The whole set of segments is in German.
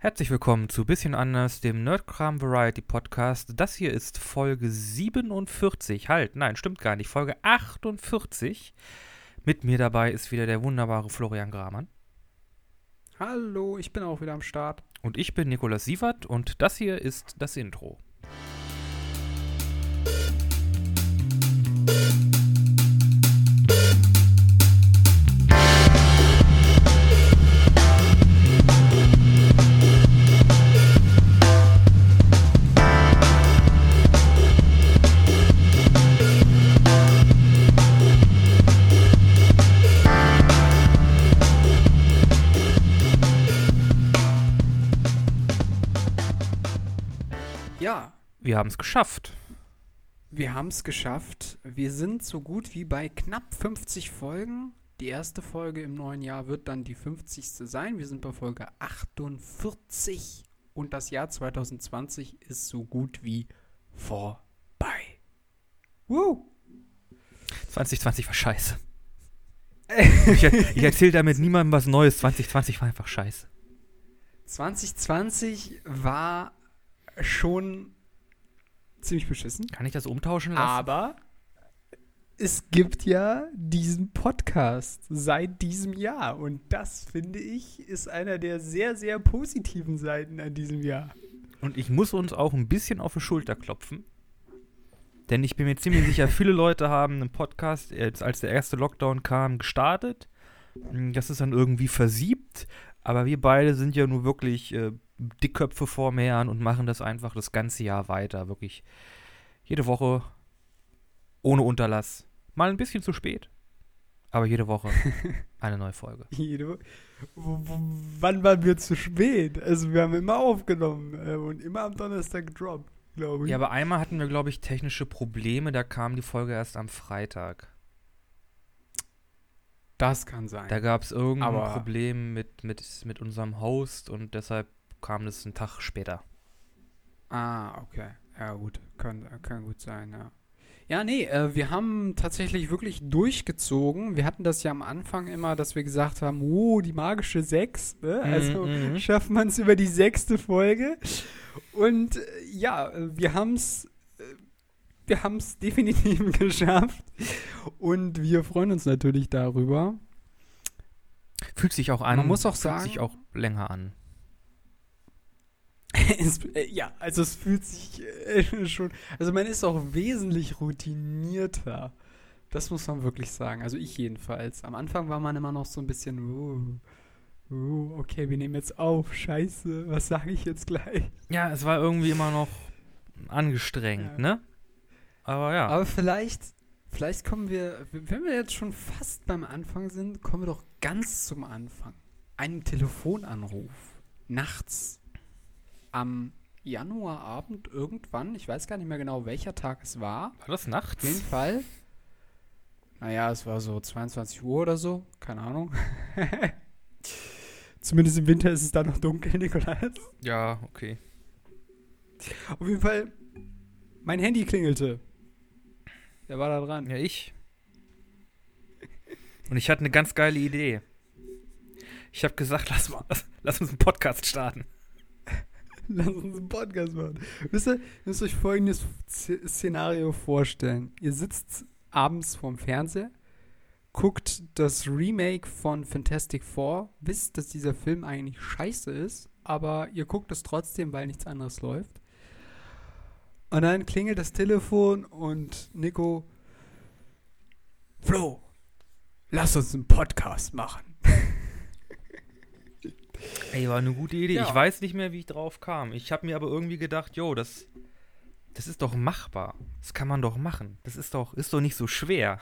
Herzlich willkommen zu Bisschen anders, dem Nerdkram Variety Podcast. Das hier ist Folge 47. Halt, nein, stimmt gar nicht. Folge 48. Mit mir dabei ist wieder der wunderbare Florian Gramann. Hallo, ich bin auch wieder am Start. Und ich bin Nikolaus Sievert und das hier ist das Intro. Wir haben es geschafft. wir haben es geschafft. Wir sind so gut wie bei knapp 50 Folgen. Die erste Folge im neuen Jahr wird dann die 50. sein. Wir sind bei Folge 48 und das Jahr 2020 ist so gut wie vorbei. Woo! 2020 war scheiße. Ich, ich erzähle damit niemandem was Neues. 2020 war einfach scheiße. 2020 war schon ziemlich beschissen. Kann ich das umtauschen lassen? Aber es gibt ja diesen Podcast seit diesem Jahr. Und das, finde ich, ist einer der sehr, sehr positiven Seiten an diesem Jahr. Und ich muss uns auch ein bisschen auf die Schulter klopfen. Denn ich bin mir ziemlich sicher, viele Leute haben einen Podcast, jetzt als der erste Lockdown kam, gestartet. Das ist dann irgendwie versiebt. Aber wir beide sind ja nur wirklich äh, Dickköpfe vorm Herrn und machen das einfach das ganze Jahr weiter. Wirklich jede Woche ohne Unterlass. Mal ein bisschen zu spät. Aber jede Woche eine neue Folge. Jede, w- w- wann waren wir zu spät? Also wir haben immer aufgenommen äh, und immer am Donnerstag gedroppt, glaube ich. Ja, aber einmal hatten wir, glaube ich, technische Probleme. Da kam die Folge erst am Freitag. das kann sein. Da gab es irgendein Aber- Problem mit, mit, mit unserem Host und deshalb kam das einen Tag später. Ah, okay. Ja, gut. Kann, kann gut sein, ja. Ja, nee, äh, wir haben tatsächlich wirklich durchgezogen. Wir hatten das ja am Anfang immer, dass wir gesagt haben, oh, die magische 6. Ne? Also mhm. schafft man es über die sechste Folge. Und äh, ja, äh, wir haben es wir haben es definitiv geschafft. Und wir freuen uns natürlich darüber. Fühlt sich auch an. Man muss auch fühlt sagen- sich auch länger an. es, äh, ja, also es fühlt sich äh, schon, also man ist auch wesentlich routinierter. Das muss man wirklich sagen. Also ich jedenfalls. Am Anfang war man immer noch so ein bisschen, uh, uh, okay, wir nehmen jetzt auf. Scheiße, was sage ich jetzt gleich? Ja, es war irgendwie immer noch angestrengt, Ja. ne? Aber ja. Aber vielleicht, vielleicht kommen wir, wenn wir jetzt schon fast beim Anfang sind, kommen wir doch ganz zum Anfang. Einen Telefonanruf. Nachts. Am Januarabend irgendwann, ich weiß gar nicht mehr genau, welcher Tag es war. war das Auf jeden nachts? Fall. Naja, es war so 22 Uhr oder so. Keine Ahnung. Zumindest im Winter ist es dann noch dunkel, Nikolaus. Ja, okay. Auf jeden Fall, mein Handy klingelte. Wer war da dran? Ja, ich. Und ich hatte eine ganz geile Idee. Ich habe gesagt, lass, mal, lass, lass uns einen Podcast starten. Lass uns einen Podcast machen. Wisst ihr, müsst euch folgendes Szenario vorstellen. Ihr sitzt abends vorm Fernseher, guckt das Remake von Fantastic Four, wisst, dass dieser Film eigentlich scheiße ist, aber ihr guckt es trotzdem, weil nichts anderes läuft. Und dann klingelt das Telefon und Nico, Flo, lass uns einen Podcast machen. Ey, war eine gute Idee. Ja. Ich weiß nicht mehr, wie ich drauf kam. Ich habe mir aber irgendwie gedacht, jo, das, das ist doch machbar. Das kann man doch machen. Das ist doch, ist doch nicht so schwer.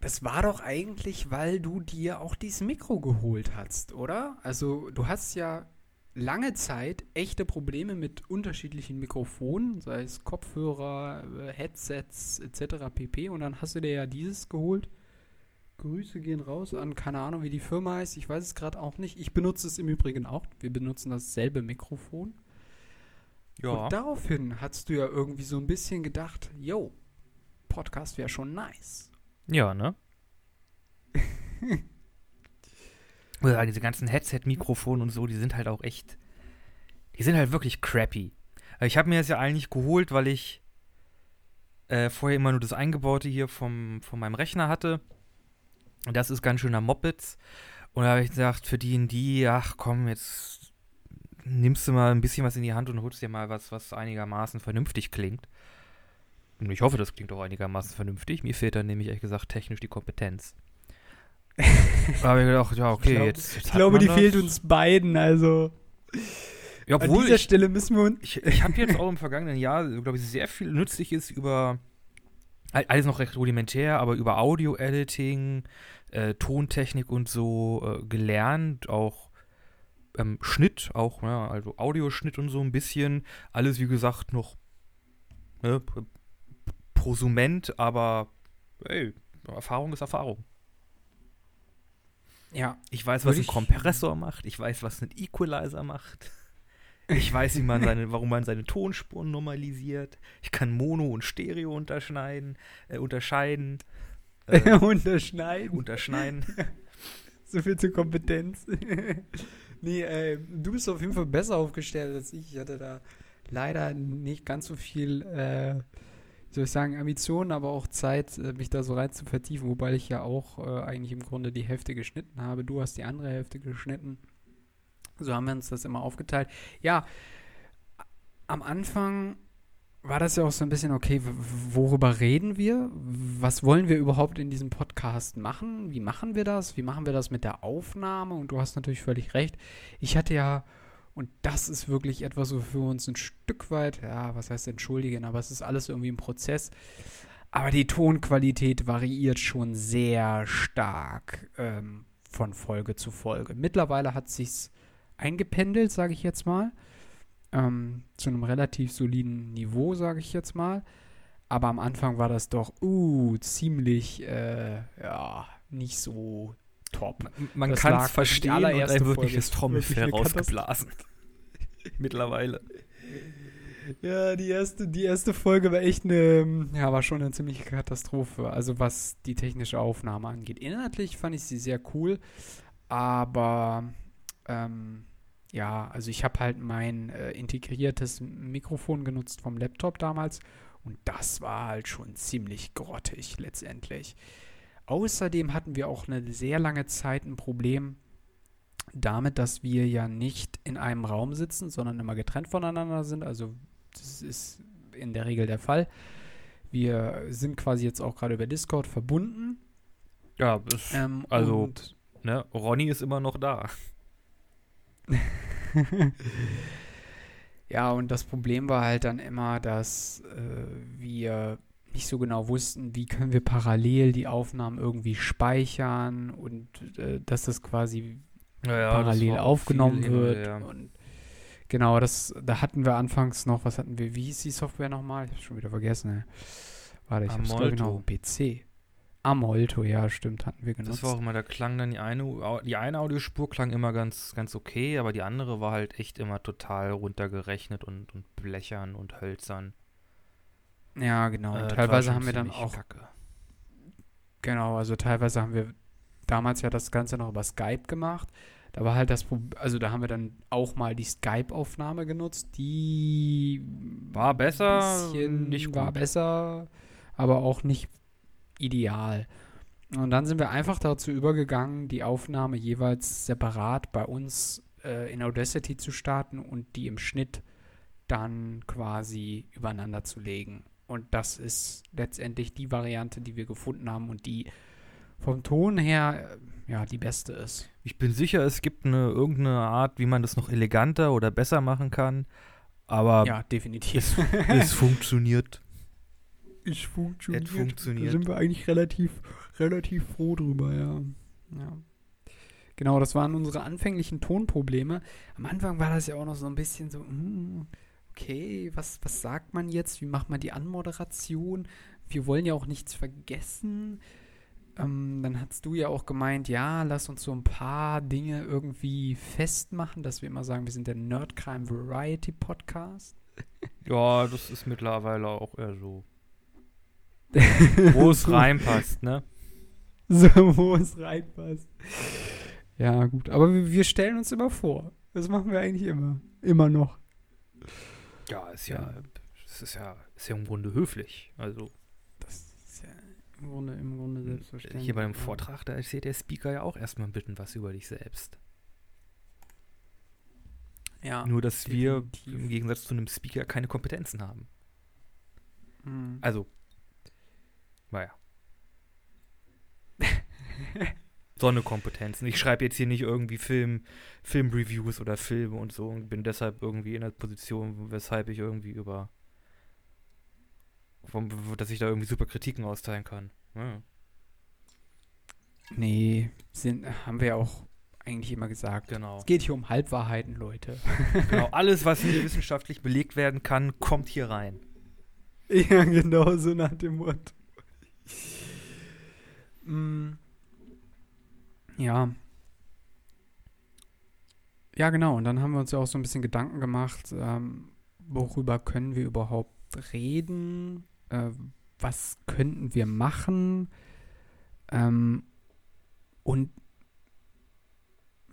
Das war doch eigentlich, weil du dir auch dieses Mikro geholt hast, oder? Also, du hast ja lange Zeit echte Probleme mit unterschiedlichen Mikrofonen, sei es Kopfhörer, äh, Headsets etc. pp. Und dann hast du dir ja dieses geholt. Grüße gehen raus an, keine Ahnung, wie die Firma heißt. Ich weiß es gerade auch nicht. Ich benutze es im Übrigen auch. Wir benutzen dasselbe Mikrofon. Ja. Und daraufhin hast du ja irgendwie so ein bisschen gedacht, yo, Podcast wäre schon nice. Ja, ne? Oder diese ganzen Headset-Mikrofone und so, die sind halt auch echt, die sind halt wirklich crappy. Ich habe mir das ja eigentlich geholt, weil ich äh, vorher immer nur das Eingebaute hier vom, von meinem Rechner hatte. Und das ist ganz schöner Moppets. Und da habe ich gesagt, für die und die, ach komm, jetzt nimmst du mal ein bisschen was in die Hand und holst dir mal was, was einigermaßen vernünftig klingt. Und ich hoffe, das klingt auch einigermaßen vernünftig. Mir fehlt dann nämlich, ehrlich gesagt, technisch die Kompetenz. da habe ich gedacht, ja, okay, ich glaub, jetzt, jetzt Ich glaube, die das. fehlt uns beiden, also. Ja, An obwohl dieser ich, Stelle müssen wir uns. ich, ich habe jetzt auch im vergangenen Jahr, glaube ich, sehr viel Nützliches über, alles noch recht rudimentär, aber über Audio-Editing, äh, Tontechnik und so äh, gelernt, auch ähm, Schnitt, auch, ja, also Audioschnitt und so ein bisschen. Alles, wie gesagt, noch ne, prosument, aber ey, Erfahrung ist Erfahrung. Ja, Ich weiß, was ein Kompressor macht. Ich weiß, was ein Equalizer macht. Ich weiß, wie man seine, warum man seine Tonspuren normalisiert. Ich kann Mono und Stereo unterschneiden, äh, unterscheiden. Äh, unterschneiden. unterschneiden. So viel zur Kompetenz. nee, äh, du bist auf jeden Fall besser aufgestellt als ich. Ich hatte da leider nicht ganz so viel, äh, wie soll ich sagen, Ambitionen, aber auch Zeit, äh, mich da so rein zu vertiefen, wobei ich ja auch äh, eigentlich im Grunde die Hälfte geschnitten habe. Du hast die andere Hälfte geschnitten. So haben wir uns das immer aufgeteilt. Ja, am Anfang war das ja auch so ein bisschen, okay, worüber reden wir? Was wollen wir überhaupt in diesem Podcast machen? Wie machen wir das? Wie machen wir das mit der Aufnahme? Und du hast natürlich völlig recht. Ich hatte ja, und das ist wirklich etwas, wofür wir uns ein Stück weit, ja, was heißt entschuldigen, aber es ist alles irgendwie im Prozess. Aber die Tonqualität variiert schon sehr stark ähm, von Folge zu Folge. Mittlerweile hat sich's eingependelt, sage ich jetzt mal ähm, zu einem relativ soliden Niveau, sage ich jetzt mal. Aber am Anfang war das doch uh, ziemlich, äh, ja, nicht so top. Man kann es die verstehen und ein wirkliches ist Trommelfell rausgeblasen. Mittlerweile. Ja, die erste, die erste Folge war echt eine, ja, war schon eine ziemliche Katastrophe. Also was die technische Aufnahme angeht. Inhaltlich fand ich sie sehr cool, aber ähm, ja, also ich habe halt mein äh, integriertes Mikrofon genutzt vom Laptop damals und das war halt schon ziemlich grottig letztendlich. Außerdem hatten wir auch eine sehr lange Zeit ein Problem damit, dass wir ja nicht in einem Raum sitzen, sondern immer getrennt voneinander sind. Also das ist in der Regel der Fall. Wir sind quasi jetzt auch gerade über Discord verbunden. Ja, Ähm, also- ne, Ronny ist immer noch da. ja, und das Problem war halt dann immer, dass äh, wir nicht so genau wussten, wie können wir parallel die Aufnahmen irgendwie speichern und äh, dass das quasi Ja, ja, das parallel auch aufgenommen wird. her. Und genau, das, da hatten wir anfangs noch, was hatten wir, wie hieß die Software nochmal? Ich hab's schon wieder vergessen. ey. Warte, ich hab's glaub ich, noch PC. Amolto, ja, stimmt, hatten wir genutzt. Das war auch immer, da klang dann die eine, die eine Audiospur klang immer ganz, ganz okay, aber die andere war halt echt immer total runtergerechnet und, und blechern und hölzern. ja, genau. Äh, war teilweise haben wir dann auch, Kacke. genau, also teilweise haben wir damals ja das Ganze noch über Skype gemacht. Da war halt das Problem, also da haben wir dann auch mal die Skype-Aufnahme genutzt, die War besser, nicht war gut. besser, aber auch nicht ideal. Und dann sind wir einfach dazu übergegangen, die Aufnahme jeweils separat bei uns äh, in Audacity zu starten und die im Schnitt dann quasi übereinander zu legen. Und das ist letztendlich die Variante, die wir gefunden haben und die vom Ton her äh, ja die beste ist. Ich bin sicher, es gibt eine irgendeine Art, wie man das noch eleganter oder besser machen kann, aber ja, definitiv. es funktioniert. Es funktioniert. Es funktioniert. Da sind wir eigentlich relativ, relativ froh drüber, ja. ja. Genau, das waren unsere anfänglichen Tonprobleme. Am Anfang war das ja auch noch so ein bisschen so, hm, okay, was, was sagt man jetzt? Wie macht man die Anmoderation? Wir wollen ja auch nichts vergessen. Ähm, dann hast du ja auch gemeint, ja, lass uns so ein paar Dinge irgendwie festmachen, dass wir immer sagen, wir sind der Nerdcrime Variety Podcast. Ja, das ist mittlerweile auch eher so. Wo es reinpasst, ne? So, wo es reinpasst. Ja, gut. Aber wir, wir stellen uns immer vor. Das machen wir eigentlich immer. Immer noch. Ja, ist ja, es ist ja, ist ja im Grunde höflich. Also Das ist ja im Grunde, im Grunde selbstverständlich. hier bei dem ja. Vortrag, da erzählt der Speaker ja auch erstmal ein bisschen was über dich selbst. Ja. Nur, dass wir definitiv. im Gegensatz zu einem Speaker keine Kompetenzen haben. Mhm. Also, naja. Sonnekompetenzen. Ich schreibe jetzt hier nicht irgendwie Film, Filmreviews oder Filme und so und bin deshalb irgendwie in der Position, weshalb ich irgendwie über, vom, dass ich da irgendwie super Kritiken austeilen kann. Ja. Nee, sind, haben wir ja auch eigentlich immer gesagt. Genau. Es geht hier um Halbwahrheiten, Leute. genau. Alles, was hier wissenschaftlich belegt werden kann, kommt hier rein. ja, genau so nach dem Motto. Mm. Ja. Ja, genau. Und dann haben wir uns ja auch so ein bisschen Gedanken gemacht, ähm, worüber können wir überhaupt reden? Äh, was könnten wir machen? Ähm, und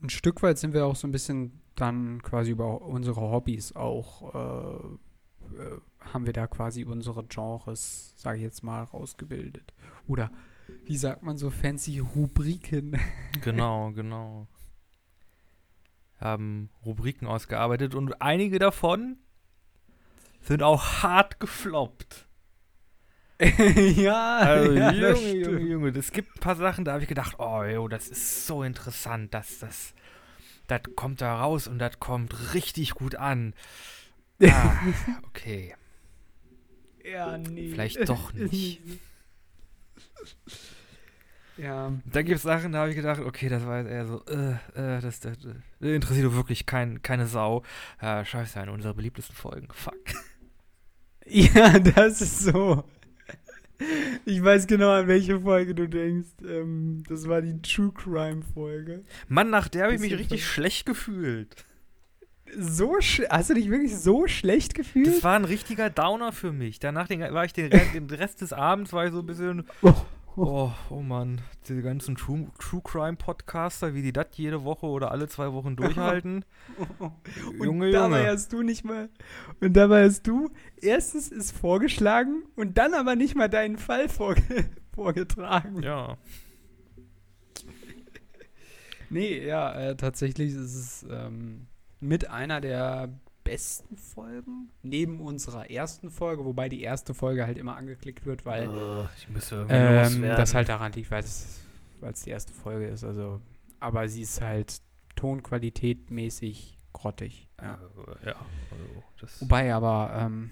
ein Stück weit sind wir auch so ein bisschen dann quasi über unsere Hobbys auch, äh, äh, haben wir da quasi unsere Genres, sage ich jetzt mal, rausgebildet. Oder wie sagt man so fancy Rubriken? Genau, genau. Haben Rubriken ausgearbeitet und einige davon sind auch hart gefloppt. ja, Also, ja, Junge, Junge. Junge, es gibt ein paar Sachen, da habe ich gedacht, oh, jo, das ist so interessant, das, das, das kommt da raus und das kommt richtig gut an. Ah, okay. Ja, nee. Vielleicht doch nicht. ja. Dann gibt es Sachen, da habe ich gedacht, okay, das war jetzt eher so, äh, äh, das, das, äh, interessiert doch wirklich kein, keine Sau. Äh, scheiße, eine unserer beliebtesten Folgen. Fuck. Ja, das ist so. Ich weiß genau, an welche Folge du denkst. Ähm, das war die True Crime Folge. Mann, nach der habe ich mich richtig schlecht gefühlt. So hast du dich wirklich so schlecht gefühlt? Das war ein richtiger Downer für mich. Danach den, war ich den, den Rest des Abends war ich so ein bisschen, Oh. oh, oh Mann, diese ganzen True, True Crime Podcaster, wie die das jede Woche oder alle zwei Wochen durchhalten. Und Junge, dabei Junge. hast du nicht mal. Und dabei hast du erstens ist vorgeschlagen und dann aber nicht mal deinen Fall vorge vorgetragen. Ja. Nee, ja, äh, tatsächlich ist es ähm, mit einer der besten Folgen neben unserer ersten Folge, wobei die erste Folge halt immer angeklickt wird, weil ich müsste irgendwie ähm, das halt daran liegt, weil es die erste Folge ist. Also, aber sie ist halt Tonqualität mäßig grottig. Ja. Äh, ja, also Wobei aber, ähm,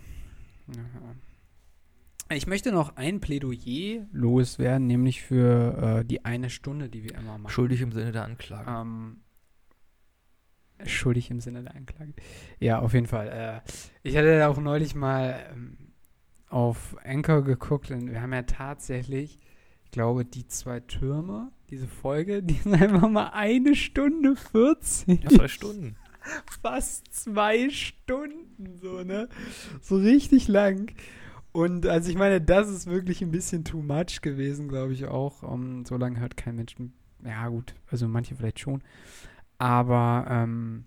ja. ich möchte noch ein Plädoyer loswerden, nämlich für äh, die eine Stunde, die wir immer machen. schuldig im Sinne der Anklage. Ähm, schuldig im Sinne der Anklage. Ja, auf jeden Fall. Äh, ich hatte auch neulich mal ähm, auf Anchor geguckt und wir haben ja tatsächlich, ich glaube, die zwei Türme, diese Folge, die sind einfach mal eine Stunde 40. Ja, zwei Stunden. Fast zwei Stunden, so, ne? So richtig lang. Und also ich meine, das ist wirklich ein bisschen too much gewesen, glaube ich auch. Um, so lange hört kein Mensch. Ja, gut, also manche vielleicht schon. Aber ähm,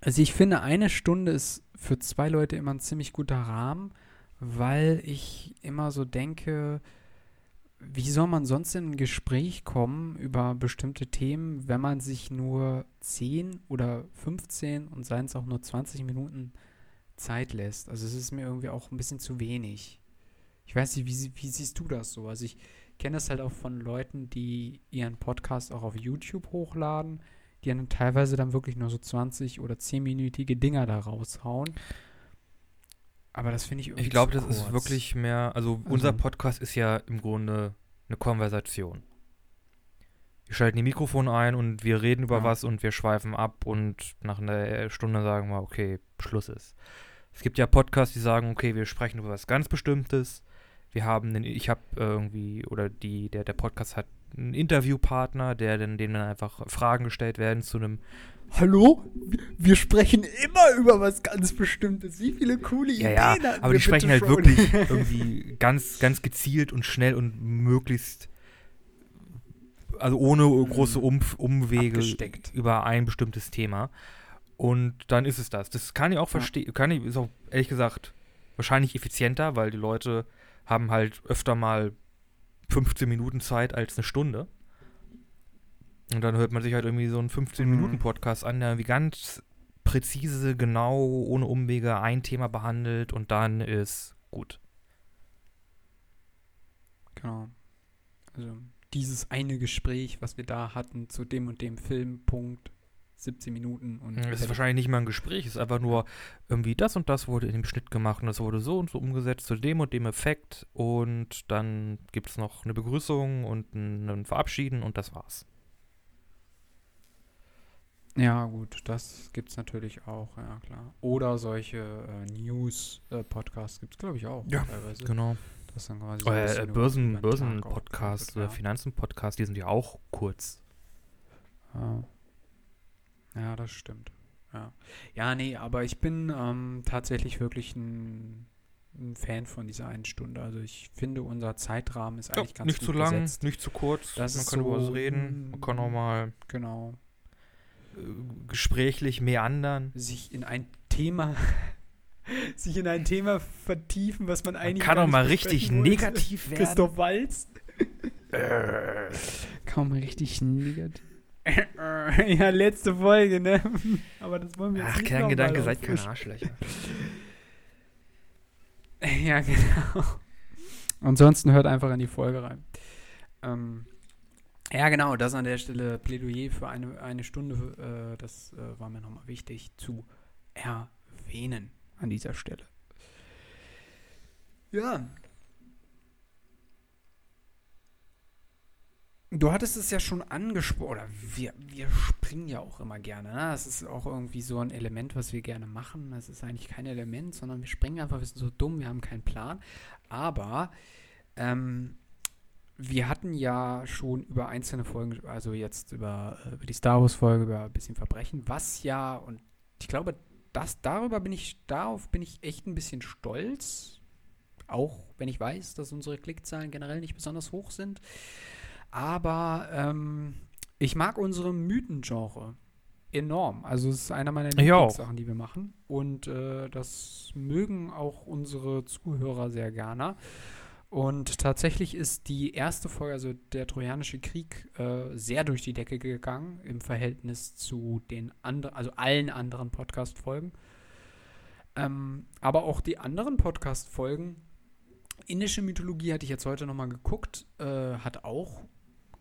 also ich finde, eine Stunde ist für zwei Leute immer ein ziemlich guter Rahmen, weil ich immer so denke, wie soll man sonst in ein Gespräch kommen über bestimmte Themen, wenn man sich nur 10 oder 15 und seien es auch nur 20 Minuten Zeit lässt? Also es ist mir irgendwie auch ein bisschen zu wenig. Ich weiß nicht, wie, wie siehst du das so? Also ich kenne das halt auch von Leuten, die ihren Podcast auch auf YouTube hochladen, die dann teilweise dann wirklich nur so 20 oder 10-minütige Dinger da raushauen. Aber das finde ich irgendwie Ich glaube, das ist kurz. wirklich mehr, also unser Also- Podcast ist ja im Grunde eine Konversation. Wir schalten die Mikrofone ein und wir reden über Ja. was und wir schweifen ab und nach einer Stunde sagen wir, okay, Schluss ist. Es gibt ja Podcasts, die sagen, okay, wir sprechen über was ganz Bestimmtes. Wir haben den, ich habe irgendwie, oder die, der, der Podcast hat einen Interviewpartner, der dann, dem dann einfach Fragen gestellt werden zu einem Hallo? Wir sprechen immer über was ganz Bestimmtes. Wie viele coole Ja, Ideen ja, hatten aber wir die sprechen halt schon? wirklich irgendwie ganz, ganz gezielt und schnell und möglichst also ohne große um Umwege Abgesteckt. über ein bestimmtes Thema. Und dann ist es das. Das kann ich auch verstehen, kann ich, ist auch ehrlich gesagt wahrscheinlich effizienter, weil die Leute haben halt öfter mal 15 Minuten Zeit als eine Stunde. Und dann hört man sich halt irgendwie so einen 15-Minuten-Podcast an, der wie ganz präzise, genau, ohne Umwege ein Thema behandelt und dann ist gut. Genau. Also dieses eine Gespräch, was wir da hatten zu dem und dem Film, Punkt, 17 Minuten und Das ist wahrscheinlich nicht mal ein Gespräch, es ist einfach nur irgendwie das und das wurde in dem Schnitt gemacht und das wurde so und so umgesetzt zu dem und dem Effekt und dann gibt es noch eine Begrüßung und ein, ein Verabschieden und das war's. Ja, gut, das gibt es natürlich auch, ja klar. Oder solche äh, News-Podcasts gibt es, glaube ich, auch Ja, teilweise. genau. Das dann quasi so Äh, äh, Börsen, Börsen-Podcast, äh, ja. Finanzen-Podcast, die sind ja auch kurz. Ja. Ja, das stimmt. Ja. ja, nee, aber ich bin ähm, tatsächlich wirklich ein, ein Fan von dieser einen Stunde. Also ich finde, unser Zeitrahmen ist eigentlich ganz nicht gut zu lang, gesetzt. nicht zu kurz. Das man kann über so, was reden, man kann auch mal Genau. äh, gesprächlich meandern. Sich in ein Thema sich in ein Thema vertiefen, was man eigentlich kann gar auch nicht mal richtig wollte. negativ werden. Christoph Walz. Äh, Kaum richtig negativ. ja, letzte Folge, ne? Aber das wollen wir jetzt Ach, nicht Kerngedanke, seid keine. Arschlöcher. Ja, genau. Ansonsten hört einfach in die Folge rein. Ähm, ja, genau, das an der Stelle Plädoyer für eine, eine Stunde, äh, das äh, war mir nochmal wichtig zu erwähnen an dieser Stelle. Ja. Du hattest es ja schon angesprochen, oder wir, wir springen ja auch immer gerne. Ne? Das ist auch irgendwie so ein Element, was wir gerne machen. Das ist eigentlich kein Element, sondern wir springen einfach, wir sind so dumm, wir haben keinen Plan. Aber ähm, wir hatten ja schon über einzelne Folgen, also jetzt über, äh, über die Star Wars-Folge, über ein bisschen Verbrechen, was ja, und ich glaube, das, darüber bin ich, darauf bin ich echt ein bisschen stolz. Auch wenn ich weiß, dass unsere Klickzahlen generell nicht besonders hoch sind. Aber ähm, ich mag unsere Mythengenre enorm. Also es ist einer meiner. Lieblingssachen, die wir machen. Und äh, das mögen auch unsere Zuhörer sehr gerne. Und tatsächlich ist die erste Folge, also der Trojanische Krieg, äh, sehr durch die Decke gegangen im Verhältnis zu den anderen, also allen anderen Podcast-Folgen. Ähm, aber auch die anderen Podcast-Folgen, indische Mythologie hatte ich jetzt heute nochmal geguckt, äh, hat auch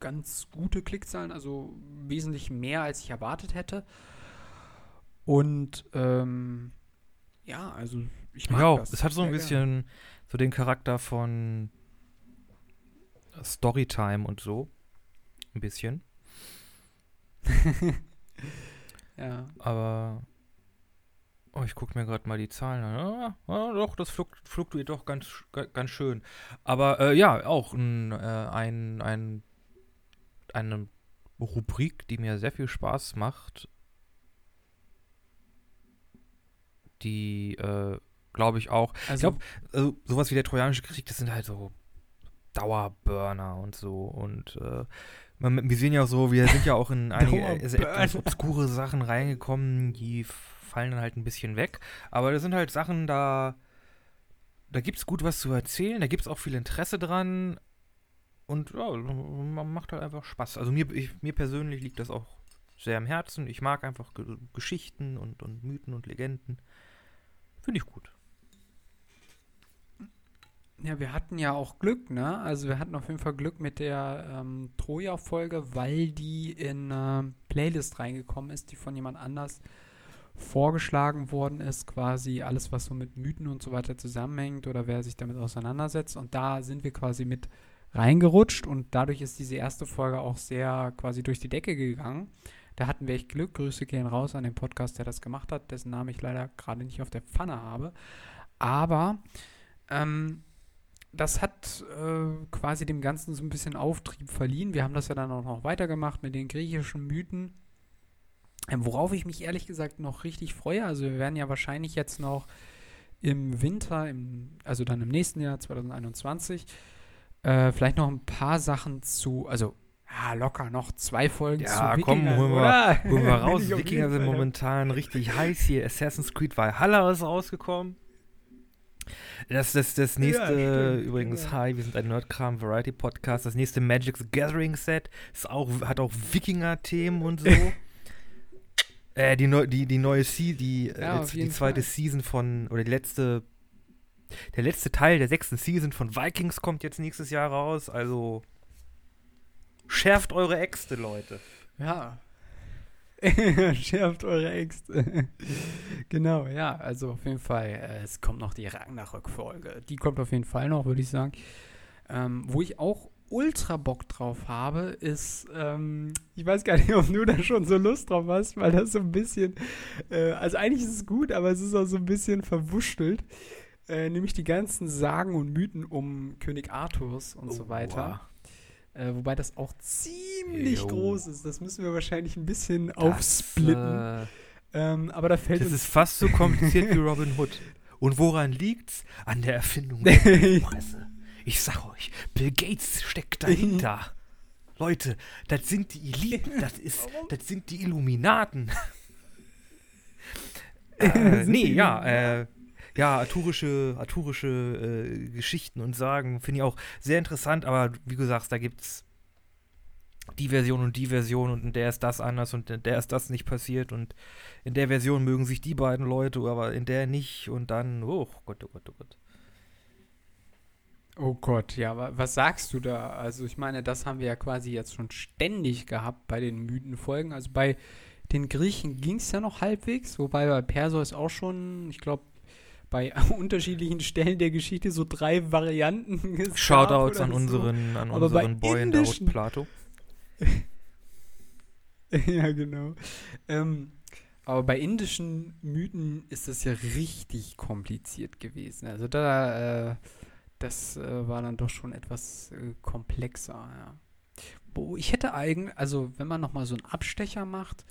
ganz gute Klickzahlen, also wesentlich mehr, als ich erwartet hätte. Und ähm, ja, also ich mag Ja, das. es hat so ein bisschen so den Charakter von Storytime und so. Ein bisschen. ja. Aber oh, ich gucke mir gerade mal die Zahlen an. Ah, ah, doch, das fluk fluktuiert doch ganz, ganz schön. Aber äh, ja, auch ein, äh, ein, ein, eine Rubrik, die mir sehr viel Spaß macht. Die, äh, glaube ich auch. Also, glaub, also sowas wie der Trojanische Krieg, das sind halt so Dauerburner und so. Und äh, man, wir sehen ja auch so, wir sind ja auch in einige äh, also etwas obskure Sachen reingekommen, die fallen dann halt ein bisschen weg. Aber das sind halt Sachen, da, da gibt es gut was zu erzählen, da gibt es auch viel Interesse dran. Und ja, man macht halt einfach Spaß. Also mir, ich, mir persönlich liegt das auch sehr am Herzen. Ich mag einfach Ge Geschichten und, und Mythen und Legenden. Finde ich gut. ja, wir hatten ja auch Glück, ne? Also wir hatten auf jeden Fall Glück mit der ähm, Troja-Folge, weil die in ähm, Playlist reingekommen ist, die von jemand anders vorgeschlagen worden ist, quasi alles, was so mit Mythen und so weiter zusammenhängt oder wer sich damit auseinandersetzt. Und da sind wir quasi mit reingerutscht und dadurch ist diese erste Folge auch sehr quasi durch die Decke gegangen. Da hatten wir echt Glück. Grüße gehen raus an den Podcast, der das gemacht hat, dessen Namen ich leider gerade nicht auf der Pfanne habe. Aber ähm, das hat äh, quasi dem Ganzen so ein bisschen Auftrieb verliehen. Wir haben das ja dann auch noch weitergemacht mit den griechischen Mythen. Ähm, worauf ich mich ehrlich gesagt noch richtig freue. Also wir werden ja wahrscheinlich jetzt noch im Winter, im, also dann im nächsten Jahr 2021, äh, vielleicht noch ein paar Sachen zu, also Ja, locker noch zwei Folgen Ja, zu komm, Wikingern, holen wir, holen wir raus. Wikinger sind momentan richtig heiß hier. Assassin's Creed Valhalla ist rausgekommen. Das ist das nächste, stimmt, übrigens, genau. hi, wir sind ein Nerdkram Variety Podcast. Das nächste Magic the Gathering Set ist auch, hat auch Wikinger-Themen und so. äh, die, neu, die, die neue Se die, äh, Ja, jetzt die zweite Fall. Season von, oder die letzte, der letzte Teil der sechsten Season von Vikings kommt jetzt nächstes Jahr raus. Also schärft eure Äxte, Leute. Ja. Schärft eure Äxte. genau, ja, also auf jeden Fall. Äh, es kommt noch die Ragnarök-Folge. Die kommt auf jeden Fall noch, würde ich sagen. Ähm, wo ich auch ultra Bock drauf habe, ist, ähm, ich weiß gar nicht, ob du da schon so Lust drauf hast, weil das so ein bisschen, äh, also eigentlich ist es gut, aber es ist auch so ein bisschen verwurschtelt. Äh, nämlich die ganzen Sagen und Mythen um König Arthurs und so weiter. Äh, wobei das auch ziemlich Jo. groß ist. Das müssen wir wahrscheinlich ein bisschen Das, aufsplitten. äh, ähm, aber da fällt Das ist fast so kompliziert wie Robin Hood. Und woran liegt's? An der Erfindung der Presse. Ich sag euch, Bill Gates steckt dahinter. Leute, das sind die Eliten, das, ist, das sind die Illuminaten. äh, nee, ja, äh, ja, arturische, arturische äh, Geschichten und Sagen finde ich auch sehr interessant, aber wie du sagst, da gibt's die Version und die Version und in der ist das anders und in der ist das nicht passiert und in der Version mögen sich die beiden Leute, aber in der nicht und dann, oh Gott, oh Gott, oh Gott. oh Gott, ja, wa- was sagst du da? Also, ich meine, das haben wir ja quasi jetzt schon ständig gehabt bei den Mythenfolgen. Also, bei den Griechen ging es ja noch halbwegs, wobei bei Perseus auch schon, ich glaube, bei unterschiedlichen Stellen der Geschichte so drei Varianten es gab Shoutouts an so. unseren, an Aber unseren Boy in der indischen- Plato. ja, genau. Ähm, aber bei indischen Mythen ist das ja richtig kompliziert gewesen. Also da, äh, das äh, war dann doch schon etwas äh, komplexer, ja. Wo ich hätte eigentlich, also wenn man nochmal so einen Abstecher macht,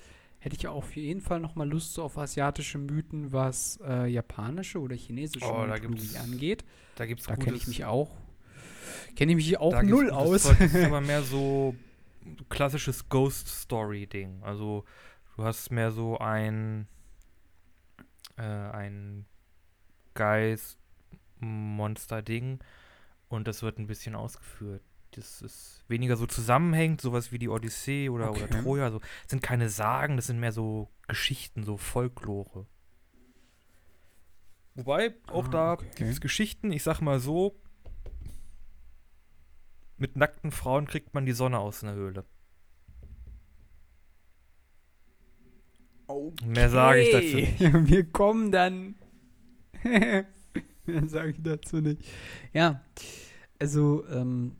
hätte ich ja auf jeden Fall nochmal Lust so auf asiatische Mythen, was äh, japanische oder chinesische Oh, da Mythologie angeht. Da gibt's Da kenne ich mich auch, kenne ich mich auch da null aus. Zeug. Das ist aber mehr so klassisches Ghost Story Ding. Also du hast mehr so ein äh, ein Geist Monster Ding und das wird ein bisschen ausgeführt. Das ist weniger so zusammenhängt, sowas wie die Odyssee oder, oder Okay. Troja. Also, das sind keine Sagen, das sind mehr so Geschichten, so Folklore. Wobei, auch Ah, da okay. gibt es Geschichten, ich sag mal so, mit nackten Frauen kriegt man die Sonne aus einer Höhle. Mehr sage ich dazu nicht. Wir kommen dann. Mehr sage ich dazu nicht. Ja, also, ähm,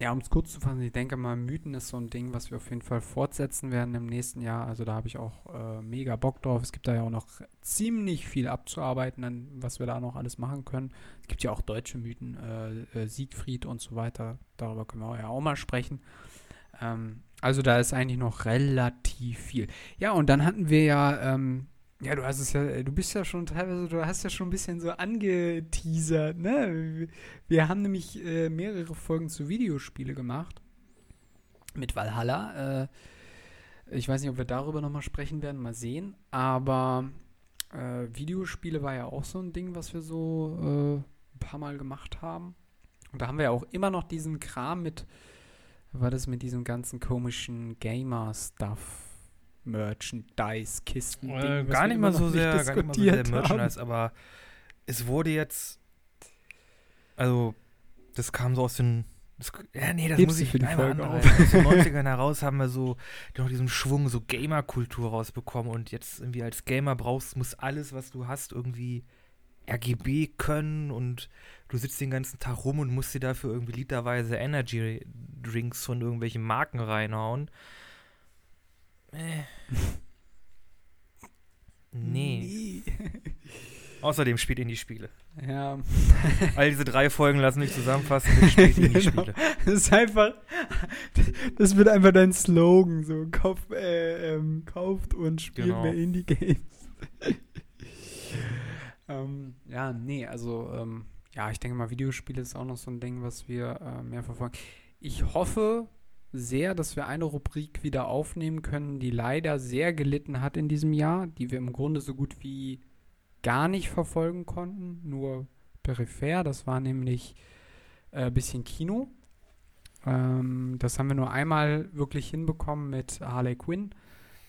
ja, um es kurz zu fassen, ich denke mal, Mythen ist so ein Ding, was wir auf jeden Fall fortsetzen werden im nächsten Jahr. Also da habe ich auch äh, mega Bock drauf. Es gibt da ja auch noch ziemlich viel abzuarbeiten, an was wir da noch alles machen können. Es gibt ja auch deutsche Mythen, äh, äh, Siegfried und so weiter. Darüber können wir ja auch mal sprechen. Ähm, also da ist eigentlich noch relativ viel. Ja, und dann hatten wir ja, ähm, ja, du hast es ja, du bist ja schon teilweise, du hast ja schon ein bisschen so angeteasert, ne? Wir haben nämlich äh, mehrere Folgen zu Videospiele gemacht. Mit Valhalla. Äh, ich weiß nicht, ob wir darüber nochmal sprechen werden, mal sehen. Aber äh, Videospiele war ja auch so ein Ding, was wir so äh, ein paar Mal gemacht haben. Und da haben wir ja auch immer noch diesen Kram mit, war das mit diesem ganzen komischen Gamer-Stuff, Merchandise, Kisten, Äh, gar nicht mal so sehr, gar nicht mal so sehr Merchandise, aber es wurde jetzt, also das kam so aus den, das, ja nee, das Hebst muss ich für die Folge auf. Aus den 90ern heraus haben wir so noch diesen Schwung, so Gamer-Kultur rausbekommen und jetzt irgendwie als Gamer brauchst, muss alles, was du hast, irgendwie RGB können und du sitzt den ganzen Tag rum und musst dir dafür irgendwie literweise Energy Drinks von irgendwelchen Marken reinhauen. Äh. Nee. Außerdem spielt in die Spiele. Ja, All diese drei Folgen lassen sich zusammenfassen mit spielt in die Genau. Spiele. das ist einfach, das wird einfach dein Slogan, so, Kauf, äh, ähm, kauft und spielt Genau. mehr Indie-Games. ähm, ja, nee, also, ähm, ja, ich denke mal, Videospiele ist auch noch so ein Ding, was wir äh, mehr verfolgen. Ich hoffe, sehr, dass wir eine Rubrik wieder aufnehmen können, die leider sehr gelitten hat in diesem Jahr, die wir im Grunde so gut wie gar nicht verfolgen konnten, nur peripher. Das war nämlich ein äh, bisschen Kino. Ähm, das haben wir nur einmal wirklich hinbekommen mit Harley Quinn,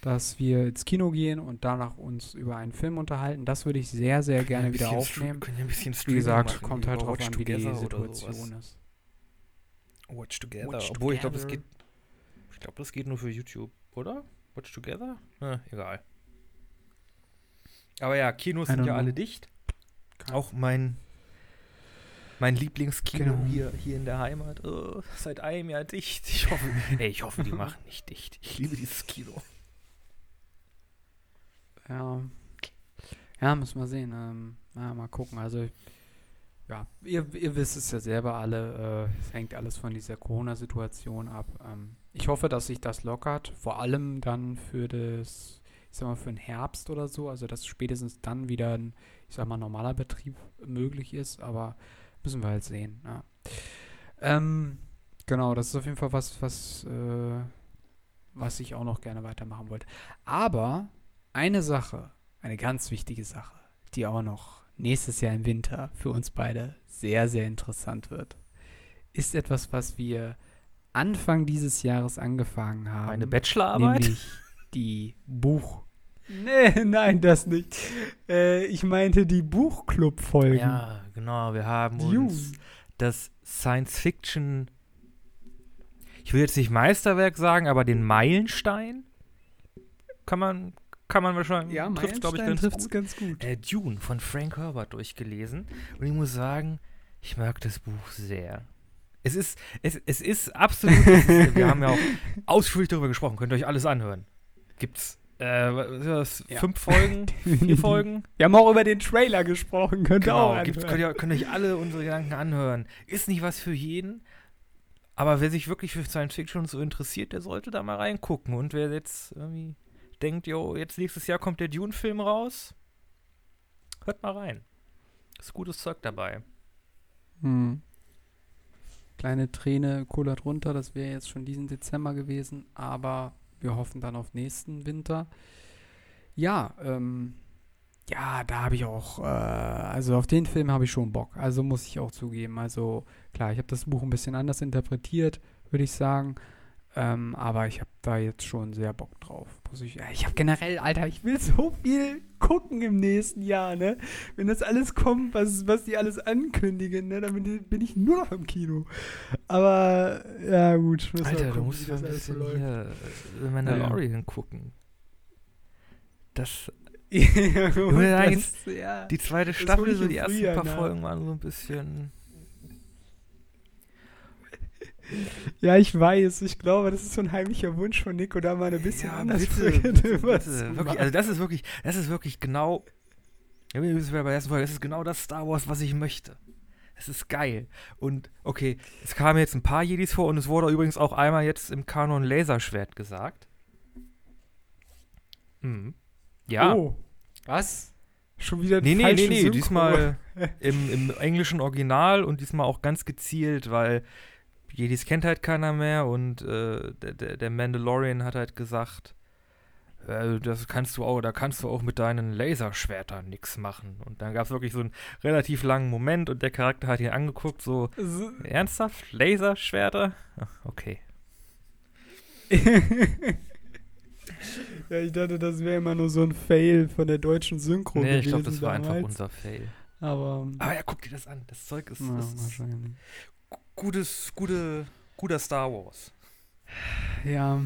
dass wir ins Kino gehen und danach uns über einen Film unterhalten. Das würde ich sehr, sehr gerne wieder aufnehmen. Stre- Können ja ein bisschen Wie gesagt, kommt halt drauf an, wie die Situation ist. Watch Together. Watch Obwohl, ich glaube, das Together. geht. Ich glaube, das geht nur für YouTube, oder? Watch Together? Na, egal. Aber ja, Kinos sind ja know. alle dicht. Auch mein, mein Lieblingskino Genau. hier, hier in der Heimat. Oh, seit einem Jahr dicht. Ich hoffe, ey, ich hoffe, die machen nicht dicht. Ich liebe dieses Kino. Ja. Ja, müssen wir sehen. Ähm, ja, mal gucken. Also, ja, ihr, ihr wisst es ja selber alle. Äh, es hängt alles von dieser Corona-Situation ab. Ähm, ich hoffe, dass sich das lockert. Vor allem dann für das, ich sag mal, für den Herbst oder so. Also, dass spätestens dann wieder ein, ich sag mal, normaler Betrieb möglich ist. Aber müssen wir halt sehen. Ja. Ähm, genau, das ist auf jeden Fall was, was, äh, was ich auch noch gerne weitermachen wollte. Aber eine Sache, eine ganz wichtige Sache, die auch noch nächstes Jahr im Winter für uns beide sehr, sehr interessant wird, ist etwas, was wir Anfang dieses Jahres angefangen haben. Meine Bachelorarbeit? Nämlich die Buch. Nee, nein, das nicht. Äh, ich meinte die Buchclub-Folgen. Ja, genau. Wir haben Dune. uns das Science-Fiction, ich will jetzt nicht Meisterwerk sagen, aber den Meilenstein kann man, kann man wahrscheinlich, Ja, trifft's, glaub ich, ganz gut. ganz gut. Äh, Dune von Frank Herbert durchgelesen und ich muss sagen, ich mag das Buch sehr. Es ist, es, es ist absolut, wir haben ja auch ausführlich darüber gesprochen, könnt ihr euch alles anhören. Gibt's äh, was Ja. fünf Folgen, vier Folgen? Wir haben auch über den Trailer gesprochen, könnt ihr auch Genau, gibt's, könnt, ihr, könnt ihr euch alle unsere Gedanken anhören. Ist nicht was für jeden, aber wer sich wirklich für Science Fiction so interessiert, der sollte da mal reingucken. Und wer jetzt irgendwie denkt, jo, jetzt nächstes Jahr kommt der Dune-Film raus, hört mal rein. Ist gutes Zeug dabei. Hm. Kleine Träne kullert runter, das wäre jetzt schon diesen Dezember gewesen, aber wir hoffen dann auf nächsten Winter. Ja, ähm, ja, da habe ich auch, äh, also auf den Film habe ich schon Bock, also muss ich auch zugeben. Also klar, ich habe das Buch ein bisschen anders interpretiert, würde ich sagen, ähm, aber ich habe da jetzt schon sehr Bock drauf. Muss ich, ja, ich habe generell, Alter, ich will so viel gucken im nächsten Jahr, ne? Wenn das alles kommt, was, was die alles ankündigen, ne, dann bin, bin ich nur noch im Kino. Aber, ja, gut. Alter, du gucken, musst wie mal ein das bisschen hier äh, Mandalorian gucken. Das, Ja, sagen, das, ja. die zweite Das Staffel, so die ersten paar nach. Folgen waren so ein bisschen. Ja, ich weiß. Ich glaube, das ist so ein heimlicher Wunsch von Nico, da mal ein bisschen anders bitte, bitte, zu wirklich, also das ist wirklich, das ist wirklich genau, ja, wir wieder bei der ersten Folge, das ist genau das Star Wars, was ich möchte. Es ist geil. Und okay, es kamen jetzt ein paar Jedis vor und es wurde übrigens auch einmal jetzt im Kanon Laserschwert gesagt. Mhm. Ja. Oh, was? Schon wieder Nee, nee, nee, nee, Synchro. diesmal im, im englischen Original und diesmal auch ganz gezielt, weil Jedis kennt halt keiner mehr und äh, der, der, Mandalorian hat halt gesagt, äh, das kannst du auch, da kannst du auch mit deinen Laserschwertern nichts machen. Und dann gab es wirklich so einen relativ langen Moment und der Charakter hat ihn angeguckt, so, So- ernsthaft? Laserschwerter? Ach, okay. ja, ich dachte, das wäre immer nur so ein Fail von der deutschen Synchro Nee, ich glaube, das war einfach damals. unser Fail. Aber, Aber ja, guck dir das an. Das Zeug ist, ja, ist. Gutes, gute, guter Star Wars. Ja,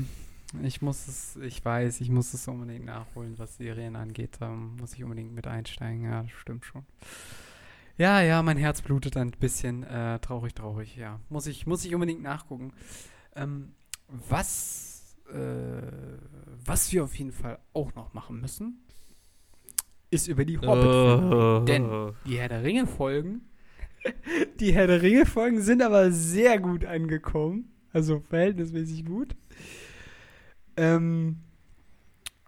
ich muss es, ich weiß, ich muss es unbedingt nachholen, was Serien angeht. Da muss ich unbedingt mit einsteigen. Ja, das stimmt schon. Ja, ja, mein Herz blutet ein bisschen. Äh, traurig, traurig, ja. Muss ich, muss ich unbedingt nachgucken. Ähm, was, äh, was wir auf jeden Fall auch noch machen müssen, ist über die Hobbit-Filme reden. Denn die Herr der Ringe-Folgen, die Herr der Ringe-Folgen sind aber sehr gut angekommen. Also verhältnismäßig gut. Ähm,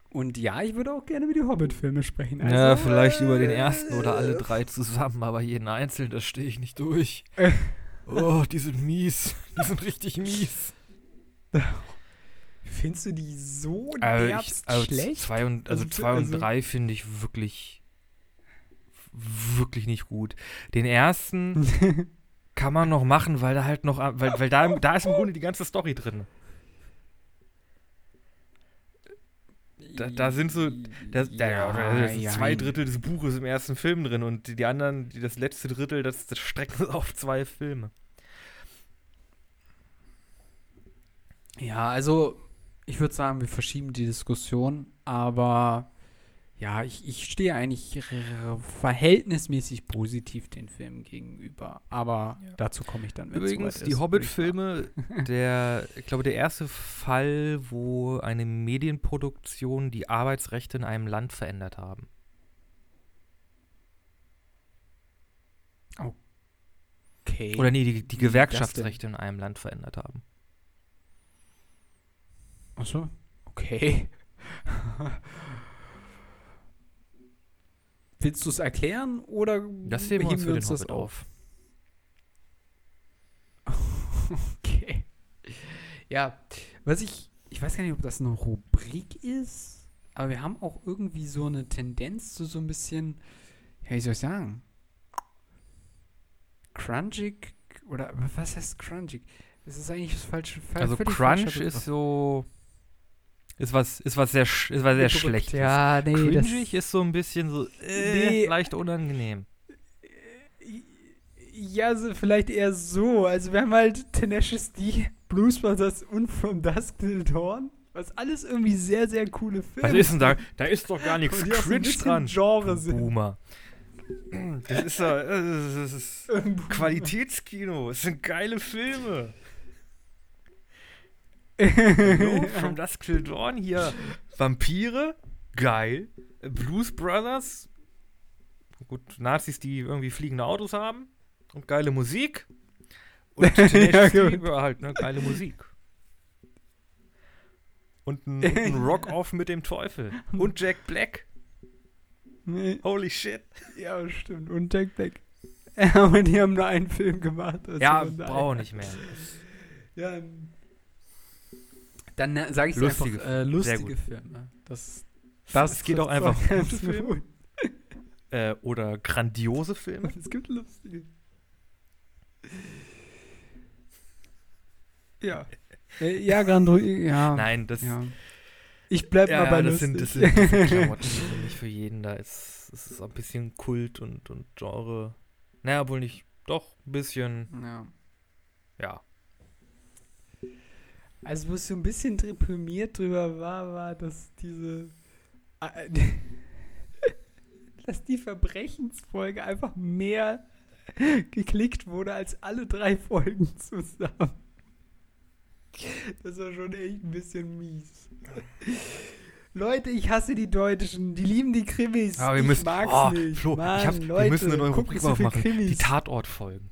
und ja, ich würde auch gerne über die Hobbit-Filme sprechen. Also, ja, vielleicht über den äh, ersten oder alle drei zusammen, aber jeden einzeln, das stehe ich nicht durch. Oh, die sind mies. Die sind richtig mies. Findest du die so Also, ich, derbst also schlecht? zwei und, also Also, zwei und also- drei finde ich wirklich, wirklich nicht gut. Den ersten kann man noch machen, weil da halt noch, weil, weil da, da ist im Grunde die ganze Story drin. Da, da sind so, da, da, ja, da sind zwei. Drittel des Buches im ersten Film drin und die, die anderen, die, das letzte Drittel, das, das strecken auf zwei Filme. Ja, also ich würde sagen, wir verschieben die Diskussion, aber ja, ich, ich stehe eigentlich verhältnismäßig positiv den Film gegenüber. Aber Ja. dazu komme ich dann. wenn's Übrigens, die. Hobbit-Filme, der, ich glaube, der erste Fall, wo eine Medienproduktion die Arbeitsrechte in einem Land verändert haben. Okay. Oder nee, die, die? Gewerkschaftsrechte in einem Land verändert haben. Achso, okay. Willst du es erklären oder Das heben wir uns für den das Hobbit auf. Okay. Ja, was ich, ich weiß gar nicht, ob das eine Rubrik ist, aber wir haben auch irgendwie so eine Tendenz zu so ein bisschen, ja, wie soll ich sagen, crunchig oder was heißt crunchig? Das ist eigentlich das falsche. fa- Also Crunch ist so. Ist was, ist was sehr, ist was sehr. Schlechtes. Ja, nee, Cringig ist so ein bisschen so äh, Nee. leicht unangenehm. Ja, so vielleicht eher so. Also wir haben halt Tenacious D, Blues Brothers und From Dusk Till Dawn, was alles irgendwie sehr, sehr coole Filme Was ist denn da? Da ist doch gar nichts so cringe bisschen dran. Genre sind. Boomer. Das ist ja, das ist Qualitätskino. Es sind geile Filme. Hallo, From Dusk Till Dawn hier. Vampire, geil. Blues Brothers, gut, Nazis, die irgendwie fliegende Autos haben und geile Musik. Und Tenacious Ja, war halt, ne, geile Musik. Und ein, ein Rock-Off mit dem Teufel. Und Jack Black. Nee, Holy shit. ja, stimmt. Und Jack Black. Aber die haben nur einen Film gemacht. also ja, brauche nicht mehr. Ja. Dann äh, sage ich einfach Lustige äh, lustige. Filme. Das, Das, geht auch einfach gute Filme. Äh, oder grandiose Filme. Es gibt lustige. Ja. Äh, ja, Grandro, ja. Nein, das, Ja. Ich bleib ja, mal bei das, sind, lustig. das sind, das sind Klamotten, die sind nicht für jeden. Da ist, es ist ein bisschen Kult und, und Genre. Naja, wohl nicht. Doch, ein bisschen, ja. ja. Also, wo es so ein bisschen deprimiert drüber war, war, dass diese. äh, dass die Verbrechensfolge einfach mehr geklickt wurde als alle drei Folgen zusammen. Das war schon echt ein bisschen mies. Leute, ich hasse die Deutschen. Die lieben die Krimis. Aber wir ich müssen, mag's oh, nicht. Flo, Mann, ich hab, Leute, wir müssen eine neue Rubrik aufmachen. Die. Tatortfolgen.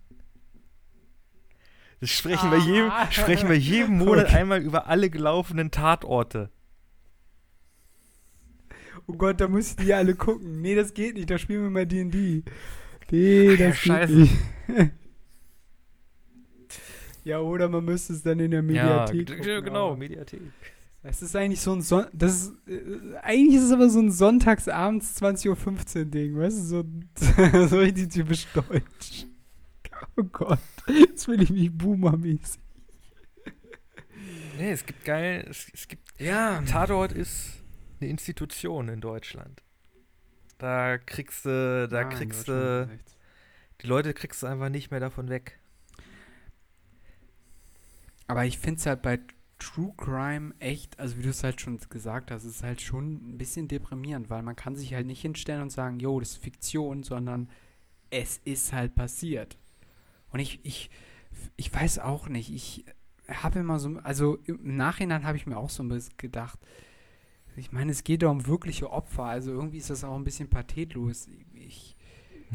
Das sprechen wir jedem, Ah. sprechen wir jeden Monat einmal über alle gelaufenen Tatorte. Oh Gott, da muss ich die alle gucken. Nee, das geht nicht. Da spielen wir mal D&D. Nee, Ach ja, das geht scheiße. nicht. ja, oder man müsste es dann in der Mediathek ja, gucken, genau, Mediathek. Das ist eigentlich so ein Son das ist, äh, eigentlich ist es aber so ein Sonntagsabends 20.15 Uhr Ding, weißt du, so, so richtig typisch deutsch. Oh Gott, jetzt will ich mich boomermäßig. Nee, es gibt geil, es, es gibt Ja, Tatort ist eine Institution in Deutschland. Da kriegst du, da kriegst du, die Leute kriegst du einfach nicht mehr davon weg. Aber ich finde es halt bei True Crime echt, also wie du es halt schon gesagt hast, ist halt schon ein bisschen deprimierend, weil man kann sich halt nicht hinstellen und sagen, jo, das ist Fiktion, sondern es ist halt passiert. Und ich, ich, ich weiß auch nicht, ich habe immer so, also im Nachhinein habe ich mir auch so ein bisschen gedacht, ich meine, es geht doch um wirkliche Opfer, also irgendwie ist das auch ein bisschen pathetlos. Ich,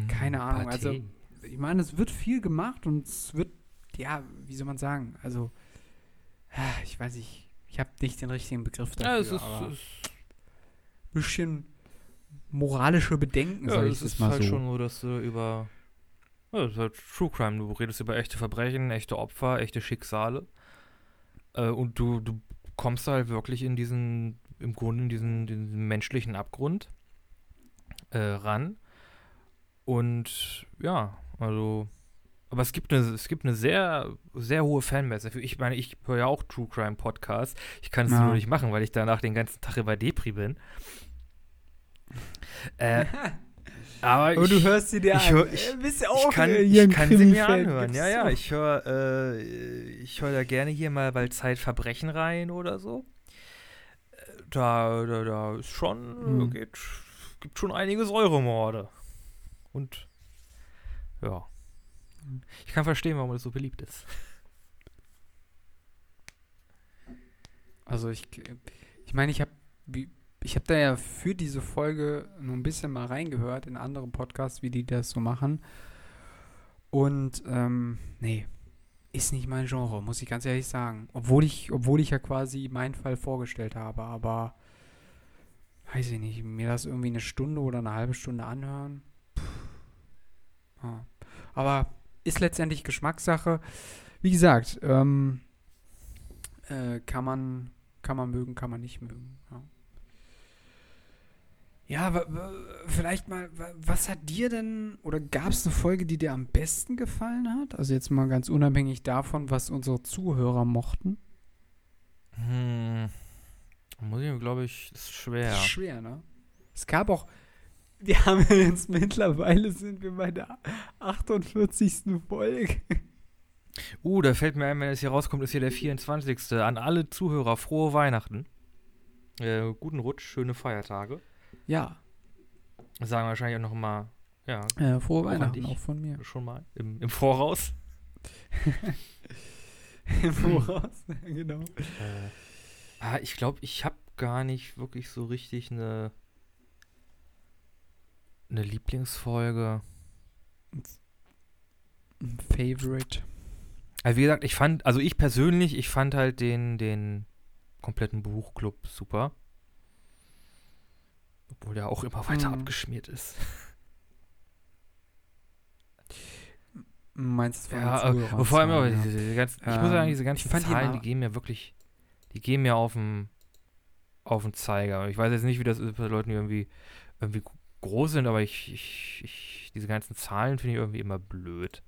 Keine Ahnung, also- Pathé. ich meine, es wird viel gemacht und es wird, ja, wie soll man sagen, also, ah, ich weiß nicht, ich habe nicht den richtigen Begriff dafür, ja, es ist, aber es, bisschen moralische Bedenken, ja, sag ich es das ist mal halt so. schon so, dass du über ja, es ist halt True Crime, du redest über echte Verbrechen, echte Opfer, echte Schicksale. Äh, und du, du kommst halt wirklich in diesen, im Grunde in diesen, diesen menschlichen Abgrund äh, ran. Und ja, also aber es gibt eine, es gibt eine sehr, sehr hohe Fanbase. Ich meine, ich höre ja auch True Crime Podcasts. Ich kann es ja. nur nicht machen, weil ich danach den ganzen Tag über Depri bin. Äh, aber, aber du hörst sie dir ich, an. Ich, ich, ich kann, ich kann sie mir anhören. Ja, ja, ich höre äh, ich höre da gerne hier mal bei Zeitverbrechen rein oder so. Da, da, da ist schon, hm. geht, gibt schon einige Säuremorde. Und ja. Ich kann verstehen, warum das so beliebt ist. Also ich, ich meine, ich habe ich habe da ja für diese Folge nur ein bisschen mal reingehört in andere Podcasts, wie die das so machen. Und ähm, nee, ist nicht mein Genre, muss ich ganz ehrlich sagen. Obwohl ich, obwohl ich ja quasi meinen Fall vorgestellt habe, aber weiß ich nicht, mir das irgendwie eine Stunde oder eine halbe Stunde anhören. Ja. Aber ist letztendlich Geschmackssache. Wie gesagt, ähm, äh, kann man kann man mögen, kann man nicht mögen. Ja. Ja, vielleicht mal, was hat dir denn, oder gab es eine Folge, die dir am besten gefallen hat? Also jetzt mal ganz unabhängig davon, was unsere Zuhörer mochten. Hm, muss ich, glaube ich, ist schwer. Das ist schwer, ne? Es gab auch, wir haben jetzt mittlerweile sind wir bei der 48. Folge. Uh, da fällt mir ein, wenn es hier rauskommt, ist hier der 24. An alle Zuhörer, frohe Weihnachten. Äh, guten Rutsch, schöne Feiertage. Ja. sagen wahrscheinlich auch noch mal, ja. Äh, frohe Weihnachten auch von mir. Schon mal im, im Voraus. Im Voraus, genau. Äh, ah, ich glaube, ich habe gar nicht wirklich so richtig eine eine Lieblingsfolge. Ein Favorite. Also wie gesagt, ich fand, also ich persönlich, ich fand halt den, den kompletten Buchclub super. Obwohl der auch immer weiter hm. abgeschmiert ist. Meinst du ja, äh, vor allem aber diese, diese ganzen, ähm, ich muss sagen, diese ganzen Zahlen, die, die gehen mir wirklich, die gehen mir auf den auf den Zeiger. Ich weiß jetzt nicht, wie das ist bei Leuten, die irgendwie, irgendwie groß sind, aber ich, ich, ich diese ganzen Zahlen finde ich irgendwie immer blöd.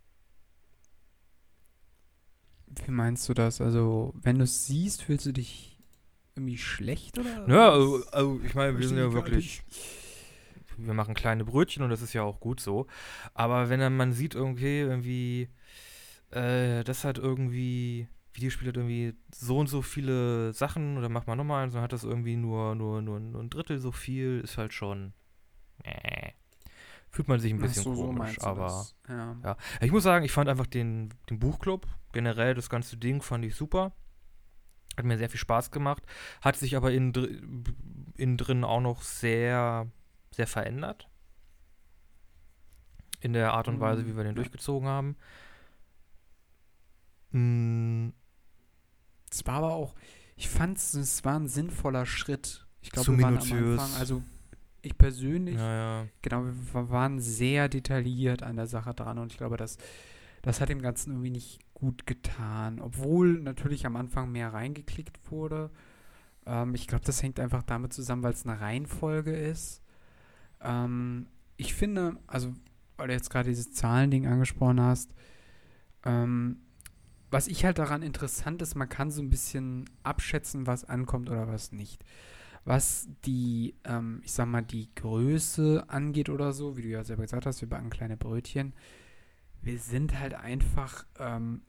Wie meinst du das? Also, wenn du es siehst, fühlst du dich irgendwie schlecht oder? Ja, also, also ich meine, wir sind ja wirklich. Wir machen kleine Brötchen und das ist ja auch gut so. Aber wenn dann man sieht, irgendwie, irgendwie, äh, das hat irgendwie, Videospiel hat irgendwie so und so viele Sachen oder macht man nochmal eins, dann hat das irgendwie nur, nur, nur, nur ein Drittel so viel, ist halt schon. Äh, fühlt man sich ein bisschen so, komisch, so aber ja. ja. Ich muss sagen, ich fand einfach den, den Buchclub, generell das ganze Ding fand ich super. Hat mir sehr viel Spaß gemacht, hat sich aber innen, innen drin auch noch sehr, sehr verändert. In der Art und Weise, wie wir den durchgezogen haben. Mm. Es war aber auch, ich fand es war ein sinnvoller Schritt. Ich glaube, wir waren am Anfang, also ich persönlich, ja, ja. genau, wir waren sehr detailliert an der Sache dran und ich glaube, das, das hat dem Ganzen irgendwie nicht gut getan. Obwohl natürlich am Anfang mehr reingeklickt wurde. Ähm, ich glaube, das hängt einfach damit zusammen, weil es eine Reihenfolge ist. Ähm, ich finde, also, weil du jetzt gerade dieses Zahlending angesprochen hast, ähm, was ich halt daran interessant ist, man kann so ein bisschen abschätzen, was ankommt oder was nicht was die, ähm, ich sag mal, die Größe angeht oder so, wie du ja selber gesagt hast, wir backen kleine Brötchen. Wir sind halt einfach, ähm,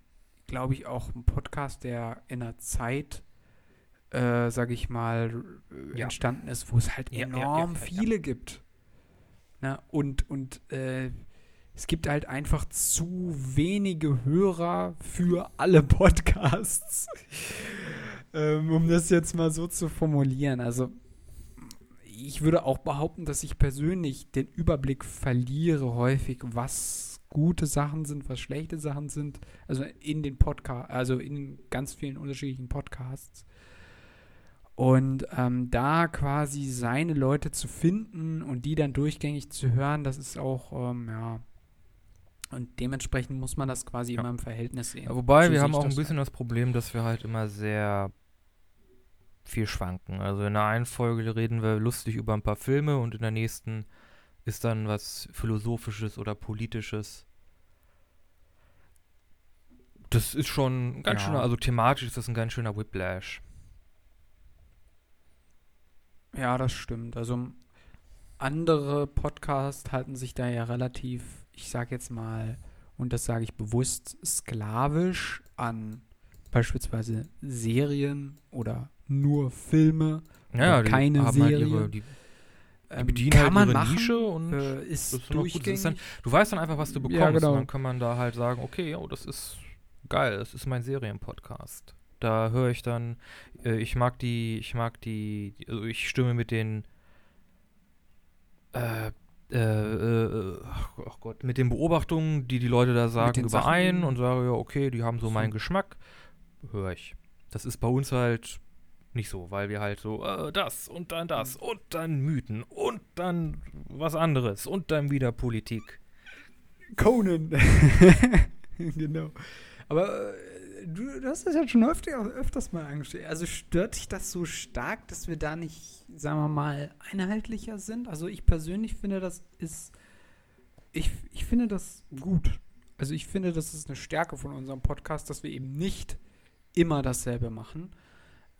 glaube ich, auch ein Podcast, der in einer Zeit, äh, sag ich mal, ja. entstanden ist, wo es halt ja, enorm ja, viele gibt. Na, und und äh, es gibt halt einfach zu wenige Hörer für alle Podcasts ähm, um das jetzt mal so zu formulieren. Also ich würde auch behaupten, dass ich persönlich den Überblick verliere häufig, was gute Sachen sind, was schlechte Sachen sind. Also in den Podcast, also in ganz vielen unterschiedlichen Podcasts. Und ähm, da quasi seine Leute zu finden und die dann durchgängig zu hören, das ist auch, ähm, ja, Und dementsprechend muss man das quasi Ja. immer im Verhältnis sehen. Ja, wobei, wir haben auch ein bisschen das Problem, dass wir halt immer sehr viel schwanken. Also in der einen Folge reden wir lustig über ein paar Filme und in der nächsten ist dann was Philosophisches oder Politisches. Das ist schon ein ganz Ja. schöner, also thematisch ist das ein ganz schöner Whiplash. Ja, das stimmt. Also andere Podcasts halten sich da ja relativ, ich sag jetzt mal, und das sage ich bewusst, sklavisch an beispielsweise Serien oder nur Filme. Ja, Oder keine haben halt ihre, die, die Ähm, bedienen kann halt man machen, Nische und äh, ist ist gut. Durchgängig. dann, du weißt dann einfach, was du bekommst. Ja, genau. Und dann kann man da halt sagen, okay, oh, das ist geil, das ist mein Serienpodcast. Da höre ich dann, äh, ich mag die, ich mag die, also ich stimme mit den, äh, äh, ach, ach Gott, mit den Beobachtungen, die die Leute da sagen, Sachen, überein die- und sage, ja, okay, die haben so So. meinen Geschmack, höre ich. Das ist bei uns halt nicht so, weil wir halt so, äh, das und dann das Mhm. und dann Mythen und dann was anderes und dann wieder Politik. Conan. genau. Aber äh, du, du hast das ja schon öfter, öfters mal angestellt. Also stört dich das so stark, dass wir da nicht, sagen wir mal, einheitlicher sind? Also ich persönlich finde, das ist. Ich, ich finde das gut. Also ich finde, das ist eine Stärke von unserem Podcast, dass wir eben nicht immer dasselbe machen.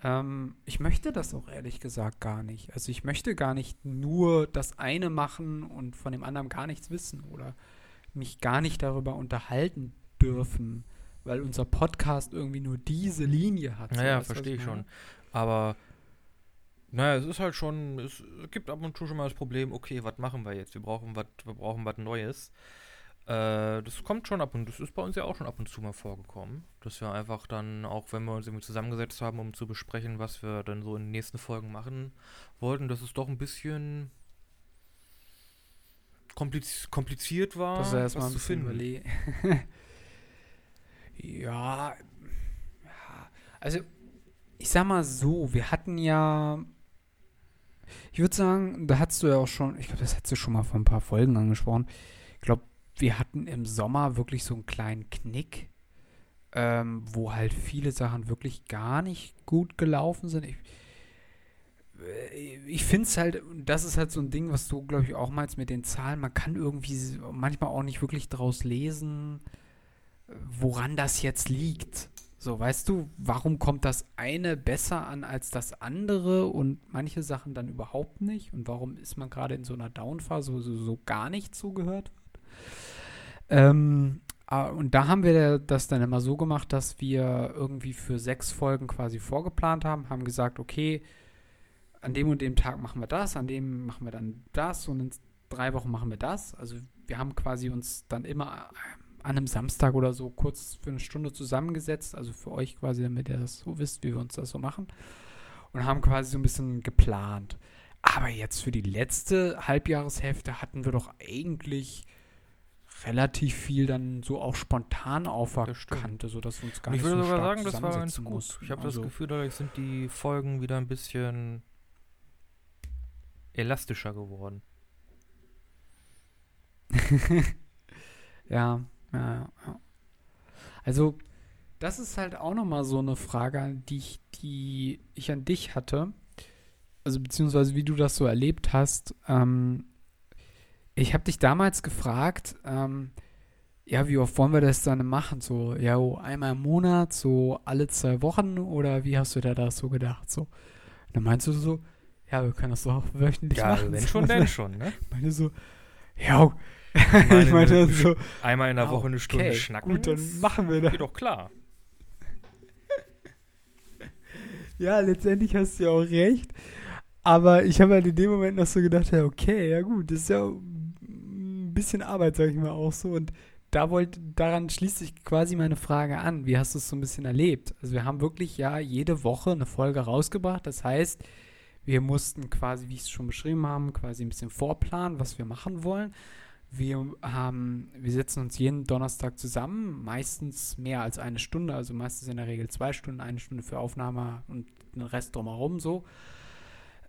Ähm, ich möchte das auch ehrlich gesagt gar nicht. Also ich möchte gar nicht nur das eine machen und von dem anderen gar nichts wissen oder mich gar nicht darüber unterhalten dürfen, weil unser Podcast irgendwie nur diese Linie hat. So, Naja, was verstehe ich schon. Aber, naja, es ist halt schon, es gibt ab und zu schon mal das Problem, okay, was machen wir jetzt? Wir brauchen was, wir brauchen was Neues. Äh, das kommt schon ab und das ist bei uns ja auch schon ab und zu mal vorgekommen, dass wir einfach dann, auch wenn wir uns irgendwie zusammengesetzt haben, um zu besprechen, was wir dann so in den nächsten Folgen machen wollten, dass es doch ein bisschen kompliz kompliziert war, Das erstmal was ein zu finden. ja, also ich sag mal so, wir hatten ja, ich würde sagen, da hast du ja auch schon, ich glaube, das hast du schon mal vor ein paar Folgen angesprochen. Ich glaube, wir hatten im Sommer wirklich so einen kleinen Knick, ähm, wo halt viele Sachen wirklich gar nicht gut gelaufen sind. Ich, äh, ich finde es halt, das ist halt so ein Ding, was du, glaube ich, auch meinst mit den Zahlen. Man kann irgendwie manchmal auch nicht wirklich draus lesen, woran das jetzt liegt. So, weißt du, warum kommt das eine besser an als das andere und manche Sachen dann überhaupt nicht? Und warum ist man gerade in so einer Downphase, wo so, so gar nicht zugehört? Ähm, ah, und da haben wir das dann immer so gemacht, dass wir irgendwie für sechs Folgen quasi vorgeplant haben, haben gesagt, okay, an dem und dem Tag machen wir das, an dem machen wir dann das und in drei Wochen machen wir das. Also wir haben quasi uns dann immer an einem Samstag oder so kurz für eine Stunde zusammengesetzt, also für euch quasi, damit ihr das so wisst, wie wir uns das so machen. Und haben quasi so ein bisschen geplant. Aber jetzt für die letzte Halbjahreshälfte hatten wir doch eigentlich relativ viel dann so auch spontan auf der Das stimmt. Kante, sodass wir uns gar Und ich nicht würde so sogar stark sagen, das war ganz gut. mussten. Ich habe Also- das Gefühl, dadurch sind die Folgen wieder ein bisschen elastischer geworden. Ja, ja, ja. Also, das ist halt auch nochmal so eine Frage, die ich, die ich an dich hatte. Also, beziehungsweise wie du das so erlebt hast. Ähm, ich habe dich damals gefragt, ähm, ja, wie oft wollen wir das dann machen? So, ja, oh, einmal im Monat, so alle zwei Wochen oder wie hast du dir das so gedacht? So, dann meinst du so, ja, wir können das doch auch wöchentlich Ja, machen. wenn schon, denn schon, ne? Ich meine so, ja, meine, ich meinte eine- so, Einmal in der Woche eine Stunde okay, schnacken. Gut, dann machen wir das. Geht doch klar. Ja, letztendlich hast du ja auch recht. Aber ich habe halt in dem Moment noch so gedacht, ja, okay, ja gut, das ist ja bisschen Arbeit, sag ich mal auch so. Und da wollte, daran schließt sich quasi meine Frage an. Wie hast du es so ein bisschen erlebt? Also wir haben wirklich ja jede Woche eine Folge rausgebracht. Das heißt, wir mussten quasi, wie ich es schon beschrieben haben, quasi ein bisschen vorplanen, was wir machen wollen. Wir haben, wir setzen uns jeden Donnerstag zusammen, meistens mehr als eine Stunde, also meistens in der Regel zwei Stunden, eine Stunde für Aufnahme und den Rest drumherum so.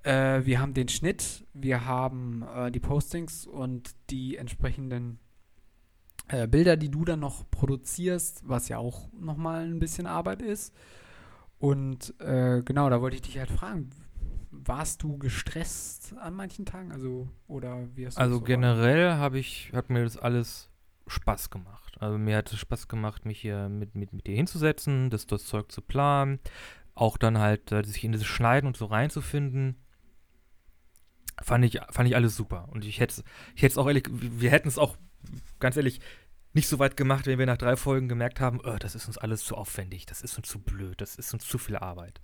Äh, wir haben den Schnitt, wir haben äh, die Postings und die entsprechenden äh, Bilder, die du dann noch produzierst, was ja auch nochmal ein bisschen Arbeit ist. Und äh, genau, da wollte ich dich halt fragen, warst du gestresst an manchen Tagen? Also, oder wie hast du Also das so generell habe ich, hat mir das alles Spaß gemacht. Also mir hat es Spaß gemacht, mich hier mit, mit, mit dir hinzusetzen, das, das Zeug zu planen, auch dann halt äh, sich in dieses Schneiden und so reinzufinden. Fand ich, fand ich alles super. Und ich hätte ich hätte es auch ehrlich, wir hätten es auch, ganz ehrlich, nicht so weit gemacht, wenn wir nach drei Folgen gemerkt haben, oh, das ist uns alles zu aufwendig, das ist uns zu blöd, das ist uns zu viel Arbeit.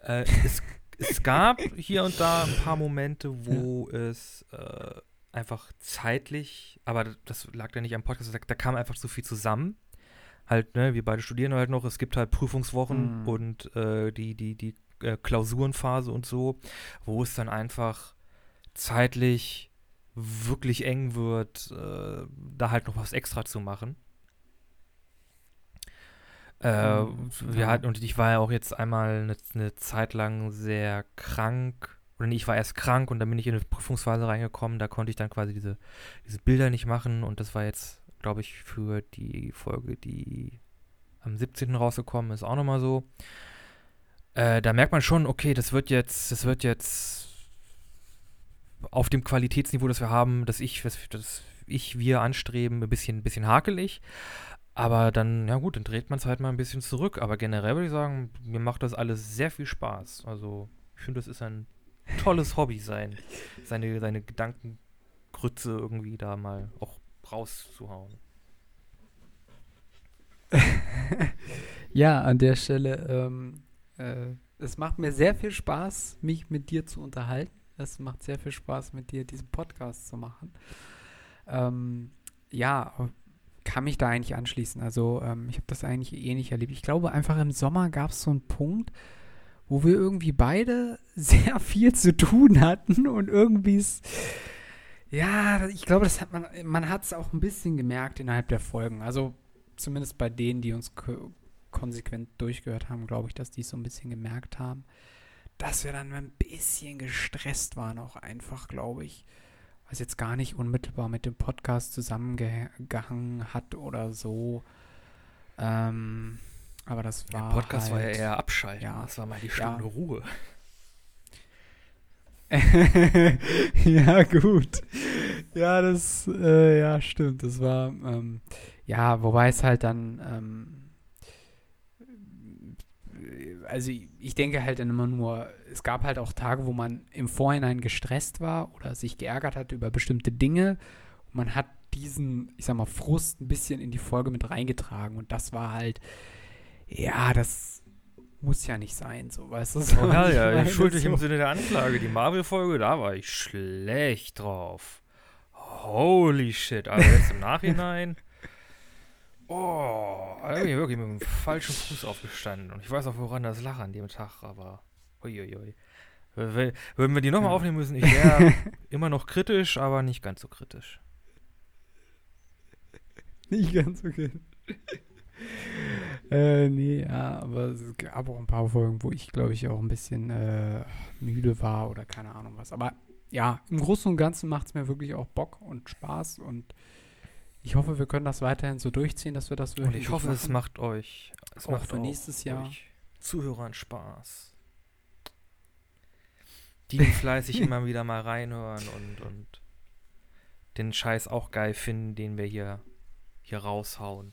Äh, es, es gab hier und da ein paar Momente, wo es äh, einfach zeitlich, aber das- lag ja nicht am Podcast, da, da kam einfach so viel zusammen. Halt, ne, wir beide studieren halt noch, es gibt halt Prüfungswochen Mhm. und äh, die, die, die äh, Klausurenphase und so, wo es dann einfach zeitlich wirklich eng wird, äh, da halt noch was extra zu machen. Äh, Mhm, wir hatten, und ich war ja auch jetzt einmal eine, eine Zeit lang sehr krank. Oder nee, ich war erst krank und dann bin ich in eine Prüfungsphase reingekommen. Da konnte ich dann quasi diese, diese Bilder nicht machen. Und das war jetzt, glaube ich, für die Folge, die am 17. rausgekommen ist, auch nochmal so. Äh, da merkt man schon, okay, das wird jetzt, das wird jetzt auf dem Qualitätsniveau, das wir haben, das ich, das, das ich, wir anstreben, ein bisschen, ein bisschen hakelig. Aber dann, ja gut, dann dreht man es halt mal ein bisschen zurück. Aber generell würde ich sagen, mir macht das alles sehr viel Spaß. Also, ich finde, das ist ein tolles Hobby, sein, seine, seine Gedankengrütze irgendwie da mal auch rauszuhauen. Ja, an der Stelle, ähm, äh, es macht mir sehr viel Spaß, mich mit dir zu unterhalten. Es macht sehr viel Spaß, mit dir diesen Podcast zu machen. Ähm, ja, kann mich da eigentlich anschließen. Also ähm, ich habe das eigentlich ähnlich erlebt. Ich glaube, einfach im Sommer gab es so einen Punkt, wo wir irgendwie beide sehr viel zu tun hatten und irgendwie ist, ja, ich glaube, das hat man, man hat es auch ein bisschen gemerkt innerhalb der Folgen. Also zumindest bei denen, die uns konsequent durchgehört haben, glaube ich, dass die es so ein bisschen gemerkt haben, dass wir dann ein bisschen gestresst waren, auch einfach, glaube ich, was jetzt gar nicht unmittelbar mit dem Podcast zusammengehangen hat oder so. Ähm, aber das Der war. Podcast war ja halt, eher abschalten. ja. Das war mal die Ja. Stunde Ruhe. ja, gut. Ja, das, äh, ja, stimmt. Das war, ähm, ja, wobei es halt dann, ähm, also ich, denke halt dann immer nur, es gab halt auch Tage, wo man im Vorhinein gestresst war oder sich geärgert hat über bestimmte Dinge. Und man hat diesen, ich sag mal, Frust ein bisschen in die Folge mit reingetragen. Und das war halt, ja, das muss ja nicht sein, so, weißt du? so, Oh, hell ja, meine, ich schuld dich im so. Sinne der Anklage. Die Marvel-Folge, da war ich schlecht drauf. Holy shit. Aber jetzt im Nachhinein. Oh, da bin ich wirklich mit dem falschen Fuß aufgestanden. Und ich weiß auch, woran das lag an dem Tag, aber. Uiuiui. Würden wir die nochmal Ja. aufnehmen müssen, ich wäre immer noch kritisch, aber nicht ganz so kritisch. Nicht ganz okay. äh, nee, ja, aber es gab auch ein paar Folgen, wo ich, glaube ich, auch ein bisschen äh, müde war oder keine Ahnung was. Aber ja, im Großen und Ganzen macht es mir wirklich auch Bock und Spaß und ich hoffe, wir können das weiterhin so durchziehen, dass wir das Und wirklich ich hoffe, es machen. macht euch, es Auch macht für nächstes Jahr. Zuhörern Spaß. Die fleißig immer wieder mal reinhören und, und den Scheiß auch geil finden, den wir hier, hier raushauen.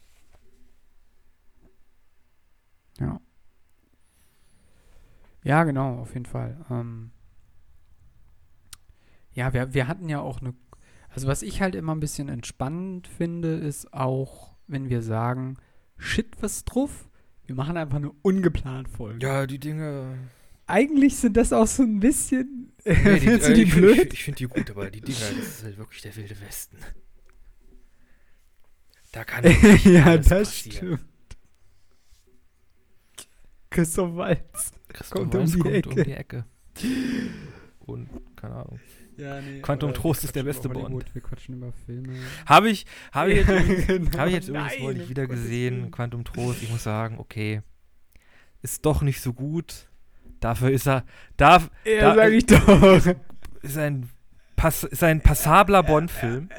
Ja. Ja, genau, auf jeden Fall. Ähm, ja, wir, wir hatten ja auch eine. Also, was ich halt immer ein bisschen entspannend finde, ist auch, wenn wir sagen, shit, was drauf? Wir machen einfach eine ungeplant Folge. Ja, die Dinge. Eigentlich sind das auch so ein bisschen. Nee, die, äh, die ich finde blöd? ich find die gut, aber die Dinger, das ist halt wirklich der wilde Westen. Da kann wirklich ja, alles das passieren. stimmt. Christoph Walz. Christoph Kommt um Waltz die kommt um die Ecke. Und, keine Ahnung. Ja, nee, Quantum Trost ist der beste Bond. Wir quatschen über Filme. Habe ich, habe ich, jetzt genau. Habe ich jetzt übrigens neulich wieder gesehen. Quantum Trost. Ich muss sagen, okay, ist doch nicht so gut. Dafür ist er, darf, Ja, da- sag ich doch. ist ein, pass, ist ein passabler Bond-Film.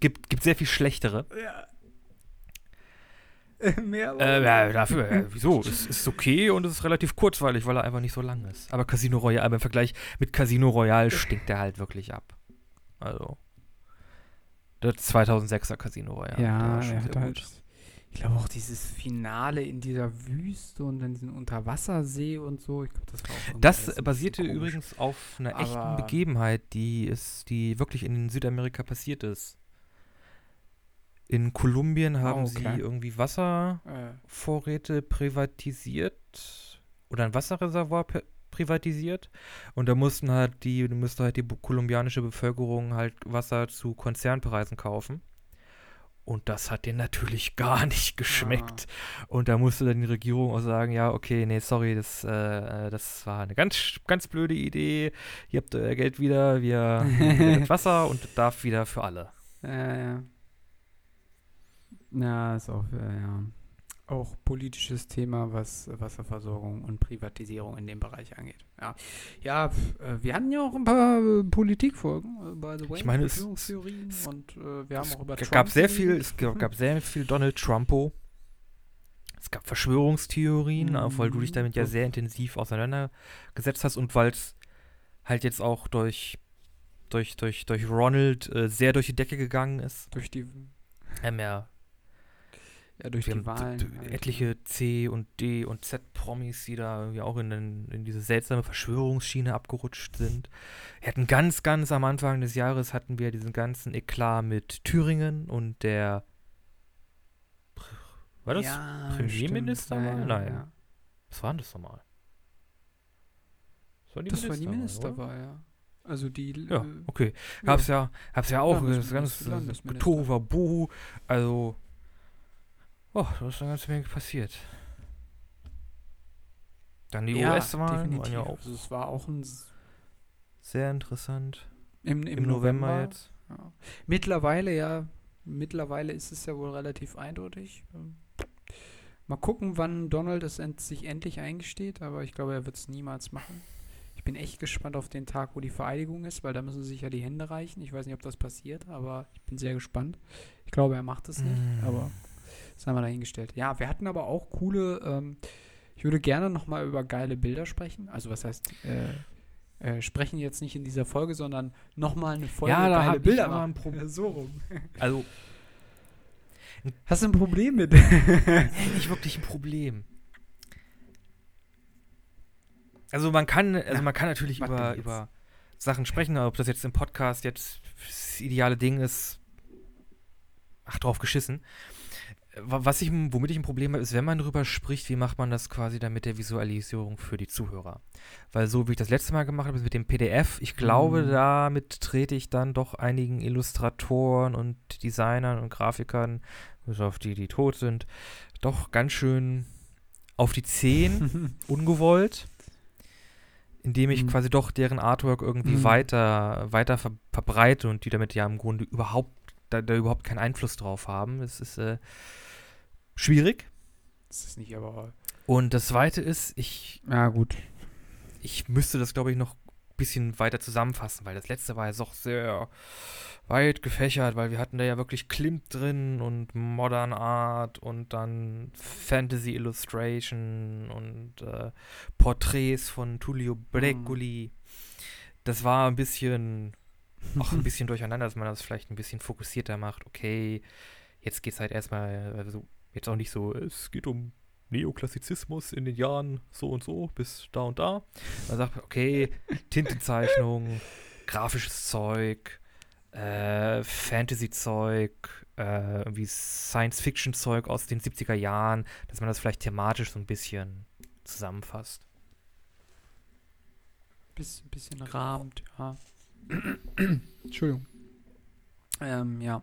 gibt, gibt sehr viel schlechtere. Ja. Mehr Äh, ja, dafür, äh, wieso? Es ist okay und es ist relativ kurzweilig, weil er einfach nicht so lang ist. Aber Casino Royale, aber im Vergleich mit Casino Royale stinkt der halt wirklich ab. Also. Das 2006er Casino Royale. der Ja, war schon er sehr hat gut. halt. Ich glaube auch dieses Finale in dieser Wüste und dann diesen Unterwassersee und so. Ich glaube, das war Das basierte übrigens auf einer echten Begebenheit, die ist, die wirklich in Südamerika passiert ist. In Kolumbien haben Oh, okay. sie irgendwie Wasser Äh, Vorräte privatisiert oder ein Wasserreservoir privatisiert und da mussten halt die musste halt die kolumbianische Bevölkerung halt Wasser zu Konzernpreisen kaufen. Und das hat denen natürlich gar nicht geschmeckt. Und da musste dann die Regierung auch sagen, ja, okay, nee, sorry, das, äh, das war eine ganz, ganz blöde Idee. Ihr habt euer Geld wieder, wir wieder das Wasser und das darf wieder für alle. Ja, ja. Ja, ist auch, äh, ja. Auch politisches Thema, was Wasserversorgung und Privatisierung in dem Bereich angeht. Ja, ja äh, wir hatten ja auch ein paar äh, Politikfolgen, by the way. Ich meine, es- und äh, wir haben auch über Trump gab sehr viel, es gab sehr viel Donald Trumpo. Es gab Verschwörungstheorien, auch weil du dich Mhm. damit ja sehr intensiv auseinandergesetzt hast und weil es halt jetzt auch durch, durch, durch, durch Ronald äh, sehr durch die Decke gegangen ist. durch die, Ähm, ja, ja, durch wir die Wahlen. etliche C und D und Z-Promis, die da irgendwie auch in, den, in diese seltsame Verschwörungsschiene abgerutscht sind. Wir hatten ganz, ganz am Anfang des Jahres hatten wir diesen ganzen Eklat mit Thüringen und der war das? ja, Premierminister stimmt. mal? Ja, Nein. Ja. Was war denn das nochmal? Das war die Das war die? Ministerwahl, ja. Also die. Ja, äh, okay. Gab's ja, hab's ja auch, das ganze Landesminister. Tohuwabohu, also, oh, da ist eine ganze Menge passiert. Dann die ja, US-Wahlen waren ja auch Also es war auch ein sehr interessant. im, Im, November, jetzt. Ja. Mittlerweile, ja, mittlerweile ist es ja wohl relativ eindeutig. Mal gucken, wann Donald es sich endlich eingesteht, aber ich glaube, er wird es niemals machen. Ich bin echt gespannt auf den Tag, wo die Vereidigung ist, weil da müssen sich ja die Hände reichen. Ich weiß nicht, ob das passiert, aber ich bin sehr gespannt. Ich glaube, er macht es nicht, Mm. aber das haben wir dahingestellt. Ja, wir hatten aber auch coole, ähm, ich würde gerne nochmal über geile Bilder sprechen. Also was heißt, äh, äh, sprechen jetzt nicht in dieser Folge, sondern nochmal eine Folge Ja, da geile hab ich Bilder aber ein Problem. So rum. Also, Hast du ein Problem mit? nicht wirklich ein Problem. Also man kann, also Na, man kann natürlich über, über Sachen sprechen, ob das jetzt im Podcast jetzt das ideale Ding ist, ach drauf geschissen. Wa- Was ich, womit ich ein Problem habe, ist, wenn man drüber spricht, wie macht man das quasi dann mit der Visualisierung für die Zuhörer? Weil so wie ich das letzte Mal gemacht habe, mit dem PDF, ich glaube, Mhm. damit trete ich dann doch einigen Illustratoren und Designern und Grafikern, bis auf die, die tot sind, doch ganz schön auf die Zehen, ungewollt, indem ich Mhm. quasi doch deren Artwork irgendwie Mhm. weiter, weiter ver verbreite und die damit ja im Grunde überhaupt, da, da überhaupt keinen Einfluss drauf haben. Es ist äh, schwierig. das ist nicht aber. Und das zweite ist, ich, Ja, gut. ich müsste das, glaube ich, noch ein bisschen weiter zusammenfassen, weil das letzte war ja doch sehr weit gefächert, weil wir hatten da ja wirklich Klimt drin und Modern Art und dann Fantasy Illustration und äh, Porträts von Tullio Brecoli. Das war ein bisschen, auch ein bisschen durcheinander, dass man das vielleicht ein bisschen fokussierter macht. Okay, jetzt geht es halt erstmal, also jetzt auch nicht so, es geht um Neoklassizismus in den Jahren so und so bis da und da. Man sagt, okay, Tintenzeichnung, grafisches Zeug, äh, Fantasy-Zeug, äh, irgendwie Science-Fiction-Zeug aus den 70er Jahren, dass man das vielleicht thematisch so ein bisschen zusammenfasst. Biss, bisschen rahmt, ja. Entschuldigung. Ähm, ja.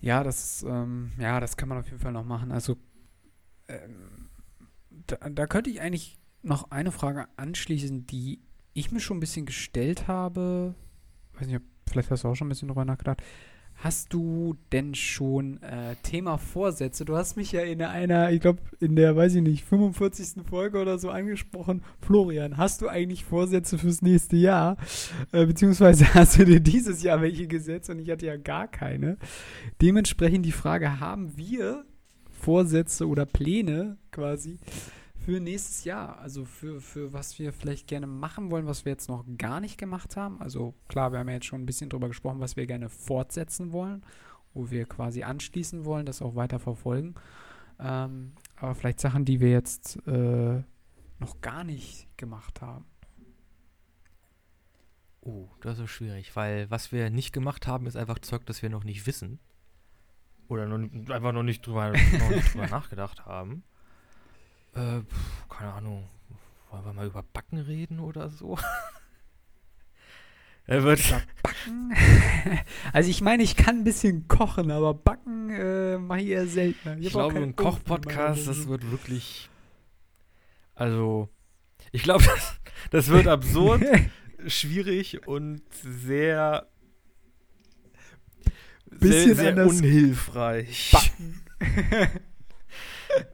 Ja, das, ähm, ja, das kann man auf jeden Fall noch machen. Also, ähm, da, da könnte ich eigentlich noch eine Frage anschließen, die ich mir schon ein bisschen gestellt habe. Weiß nicht, vielleicht hast du auch schon ein bisschen drüber nachgedacht. Hast du denn schon äh, Thema Vorsätze? Du hast mich ja in einer, ich glaube, in der, weiß ich nicht, 45. Folge oder so angesprochen. Florian, hast du eigentlich Vorsätze fürs nächste Jahr? Äh, beziehungsweise hast du dir dieses Jahr welche gesetzt und ich hatte ja gar keine. Dementsprechend die Frage, haben wir Vorsätze oder Pläne quasi für nächstes Jahr. Also für, für was wir vielleicht gerne machen wollen, was wir jetzt noch gar nicht gemacht haben. Also klar, wir haben ja jetzt schon ein bisschen drüber gesprochen, was wir gerne fortsetzen wollen, wo wir quasi anschließen wollen, das auch weiter verfolgen. Ähm, aber vielleicht Sachen, die wir jetzt äh, noch gar nicht gemacht haben. Oh, das ist schwierig, weil was wir nicht gemacht haben, ist einfach Zeug, das wir noch nicht wissen. Oder noch, einfach noch nicht drüber, noch nicht drüber nachgedacht haben. Äh, pf, keine Ahnung. Wollen wir mal über Backen reden oder so? er wird. Backen? also ich meine, ich kann ein bisschen kochen, aber Backen äh, mache ich eher seltener. Ich, ich glaube, ein Kochpodcast, das wird wirklich. Also, ich glaube, das, das wird absurd, schwierig und sehr. Bisschen sehr, sehr unhilfreich. Backen.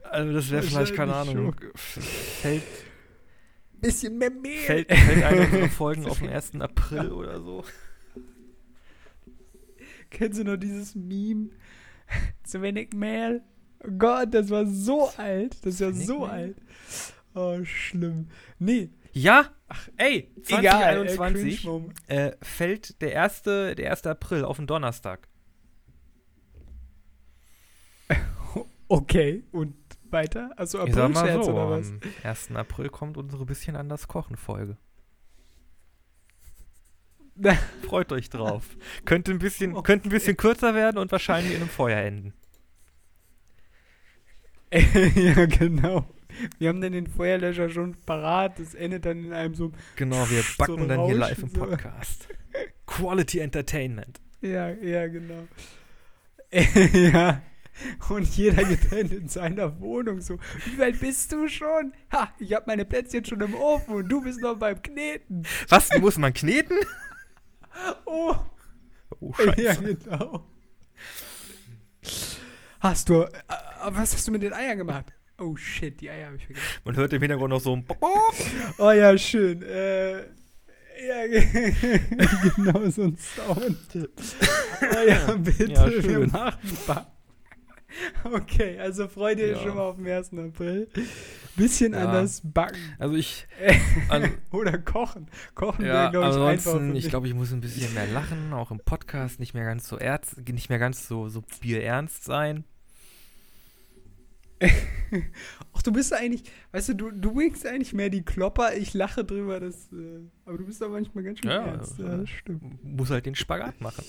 Also das wäre vielleicht, keine Ahnung, fällt, bisschen mehr Mehl. Fällt, fällt eine unserer Folgen auf den 1. April oder so. Kennst du noch dieses Meme? Zu wenig Mehl? Oh Gott, das war so alt. Das ist ja so Mehl? alt. Oh, schlimm. Nee. Ja, Ach, ey, 2021 äh, fällt der 1., der 1. April auf den Donnerstag. Okay, und weiter? Also April-Scherz so, oder was? Am 1. April kommt unsere bisschen anders Kochen-Folge. Freut euch drauf. könnte, ein bisschen, okay. könnte ein bisschen kürzer werden und wahrscheinlich in einem Feuer enden. ja, genau. Wir haben dann den Feuerlöscher schon parat. Das endet dann in einem so. Genau, wir backen so dann Rauschen, hier live im Podcast. So. Quality Entertainment. Ja, ja, genau. ja. Und jeder getrennt in seiner Wohnung so. Wie weit bist du schon? Ha, ich habe meine Plätzchen schon im Ofen und du bist noch beim Kneten. Was, muss man kneten? Oh. Oh, Scheiße. Ja, genau. Hast du, äh, was hast du mit den Eiern gemacht? Oh shit, die Eier habe ich vergessen. Man hört im Hintergrund noch so ein Oh ja, schön. Äh, ja, genau so ein Sound. Oh ja, bitte, ja, wir machen was. Okay, also freut ihr ja. schon mal auf den 1. April. Bisschen ja. anders backen. Also ich. Also, Oder kochen. Kochen ja, wäre, glaube ich, einfach. Ich glaube, ich muss ein bisschen mehr lachen, auch im Podcast nicht mehr ganz so ernst, nicht mehr ganz so, so bierernst sein. Ach, du bist eigentlich, weißt du, du, du bringst eigentlich mehr die Klopper, ich lache drüber, das, äh, aber du bist doch manchmal ganz schön ja, ernst. Ja, das stimmt. Muss halt den Spagat machen.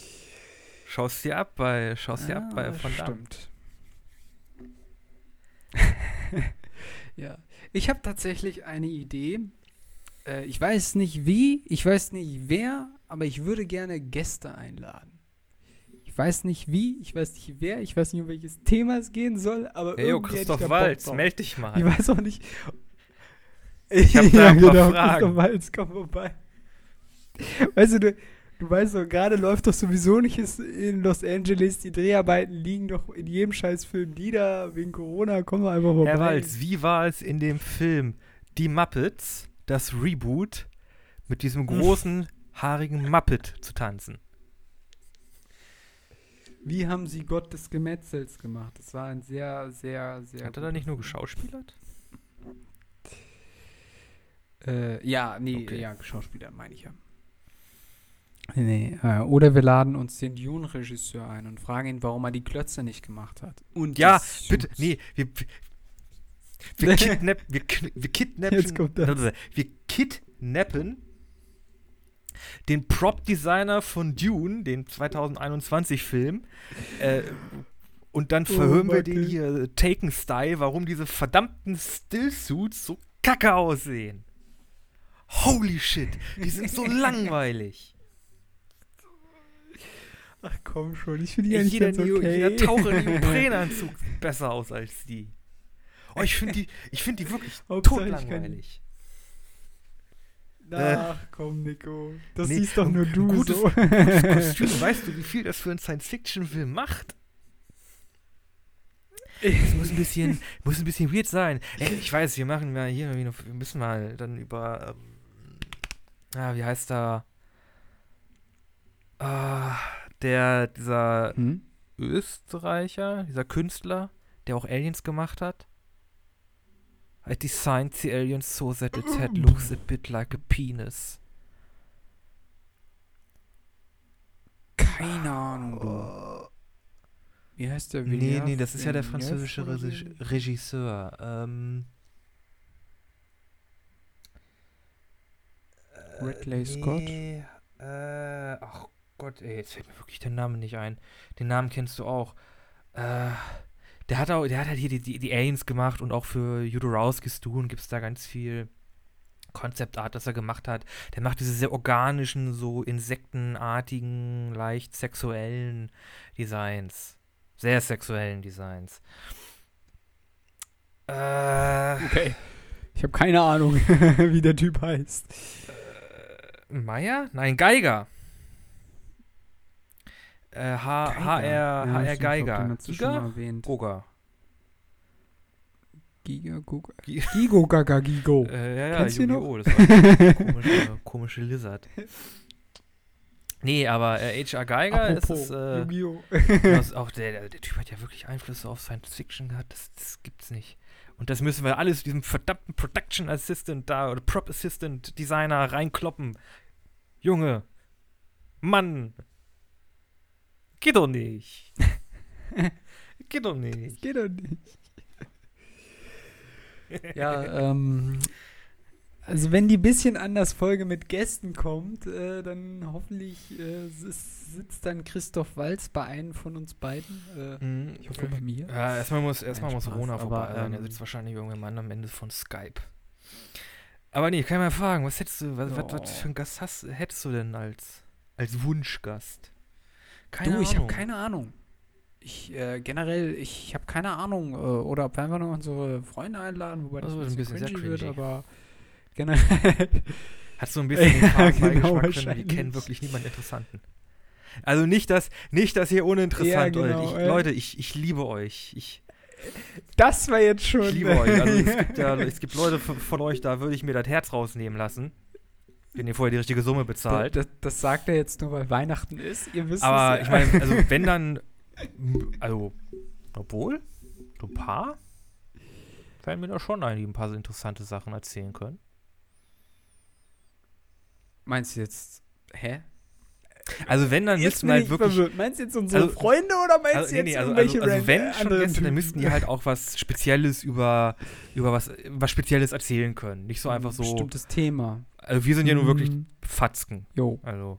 Schaust dir ab bei, schaust dir ab bei von da. Stimmt. ja. Ich habe tatsächlich eine Idee. Äh, ich weiß nicht wie, ich weiß nicht wer, aber ich würde gerne Gäste einladen. Ich weiß nicht wie, ich weiß nicht wer, ich weiß nicht, um welches Thema es gehen soll, aber hey, irgendwie Christoph Walz, meld dich mal. Ich weiß auch nicht. Ich habe da ja, ein paar genau, Fragen. Christoph Walz, komm vorbei. Weißt du, du, Du weißt doch, gerade läuft doch sowieso nicht in Los Angeles. Die Dreharbeiten liegen doch in jedem Scheißfilm nieder. Wegen Corona kommen wir einfach vorbei. Herr Walz, wie war es in dem Film Die Muppets, das Reboot, mit diesem großen, haarigen Muppet zu tanzen? Wie haben sie Gott des Gemetzels gemacht? Das war ein sehr, sehr, sehr. Hat er da nicht nur geschauspielert? Äh, ja, nee, okay. ja, Schauspieler meine ich ja. Nee, äh, oder wir laden uns den Dune-Regisseur ein und fragen ihn, warum er die Klötze nicht gemacht hat. Und ja, bitte, nee, wir, wir, kidnap, wir, wir kidnappen, wir kidnappen den Prop-Designer von Dune, den 2021-Film, äh, und dann oh, verhören oh, wir den hier Taken-Style, warum diese verdammten Stillsuits so kacke aussehen. Holy shit, die sind so langweilig. Ach komm schon, ich finde die eigentlich jeder, ganz okay. Jeder Taucher in Neoprenanzug besser aus als die. Oh, ich finde die, find die wirklich totlangweilig. Ach komm, Nico. Das Nee, siehst doch nur du gutes- so. Das Kostüm, weißt du, wie viel das für einen Science-Fiction-Film macht? Es muss ein bisschen, muss ein bisschen weird sein. Ey, ich weiß, wir machen mal hier, wir müssen mal dann über, ähm, ah, wie heißt da, ah, der, dieser Hm? Österreicher, dieser Künstler, der auch Aliens gemacht hat. I designed the aliens so that its head looks a bit like a penis. Keine Ahnung, du. Wie heißt der Nee, Villeneuve? nee, das ist ja der französische Regisseur. Ähm, Ridley äh, Scott? Nee, äh, ach Gott, ey, jetzt fällt mir wirklich der Name nicht ein. Den Namen kennst du auch. Äh, der hat auch, der hat halt hier die, die, die Aliens gemacht und auch für Jodorowsky's Dune gibt es da ganz viel Konzeptart, das er gemacht hat. Der macht diese sehr organischen, so insektenartigen, leicht sexuellen Designs. Sehr sexuellen Designs. Äh, Okay. Ich habe keine Ahnung, wie der Typ heißt. Meier? Nein, Geiger. Äh, H, HR, Ja, HR Geiger. Giga? Goga. Giga, Guga. Gi- Gigo, Gaga, Gigo. Äh, ja, ja, Kennst Yu-Gi-Oh! Das war komische, komische Lizard. Nee, aber äh, HR Geiger ist Apropos es, äh, Yu-Gi-Oh! auch der, der, der Typ hat ja wirklich Einflüsse auf Science Fiction gehabt. Das, das gibt's nicht. Und das müssen wir alles diesem verdammten Production Assistant da oder Prop Assistant Designer reinkloppen. Junge, Mann, geht doch nicht. geht doch nicht. Geht doch nicht. ja, ähm. Also wenn die bisschen anders Folge mit Gästen kommt, äh, dann hoffentlich äh, sitzt dann Christoph Walz bei einem von uns beiden. Äh, Mhm. ich hoffe bei mir. Ja, erstmal muss, erstmal muss Spaß, Rona aber, vorbei sein. Er ähm, sitzt wahrscheinlich irgendwann am Ende von Skype. Aber nee, kann ich mal fragen, was hättest du, was, was, was Ja. für einen Gast hast, hättest du denn als, als Wunschgast? Keine du, ich habe keine Ahnung. Ich äh, generell, ich habe keine Ahnung. Äh, oder ob wir einfach noch unsere Freunde einladen, wobei das Also ein bisschen, sehr cringy wird, aber generell. Hat so ein bisschen den Ja, genau, Beigeschmack wir kennen wirklich niemanden Interessanten. Also nicht, dass, nicht, dass ihr uninteressant Ja, genau. Ich, äh. Leute, ich, ich liebe euch. Ich, das war jetzt schon. ich liebe euch. Also es gibt ja, es gibt Leute von, von euch, da würde ich mir das Herz rausnehmen lassen. Wenn ihr vorher die richtige Summe bezahlt. das, das sagt er jetzt nur, weil Weihnachten ist. Ihr wisst Aber es ich ja. meine, also wenn dann, also, obwohl, so ein paar, werden mir da schon ein paar so interessante Sachen erzählen können. Meinst du jetzt, hä? Also wenn, dann Jetzt müssten bin halt ich wirklich, verwirrt. Meinst du jetzt unsere Also- Freunde oder meinst also, du nee, jetzt nee, also, irgendwelche also, also wenn schon Gäste, dann müssten die halt auch was Spezielles über, über was, was Spezielles erzählen können. Nicht so einfach so, Bestimmtes Thema. Also wir sind ja nur wirklich Mhm. Fatzken. Jo. Also,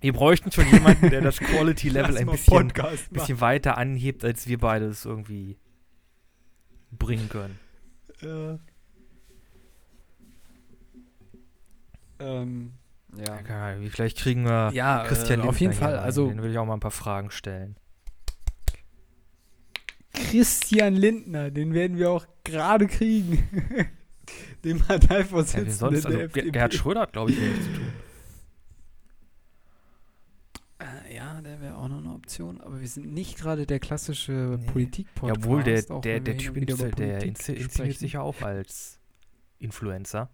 wir bräuchten schon jemanden, der das Quality-Level Lass ein bisschen, bisschen weiter anhebt, als wir beide es irgendwie bringen können. machen. Ähm, ja. Wie vielleicht kriegen wir Ja, Christian äh, auf jeden Lindner Fall. rein. Also Den will ich auch mal ein paar Fragen stellen. Christian Lindner, den werden wir auch gerade kriegen. Dem Ja, Parteivorsitzenden sonst? Also, der Ger- FDP. Gerhard Schröder hat, glaube ich, wenig zu tun. Äh, ja, der wäre auch noch eine Option, aber wir sind nicht gerade der klassische Nee. Politik-Podcast. Jawohl, der, auch der, der Typ über inszeniert- der sich ja auch als Influencer.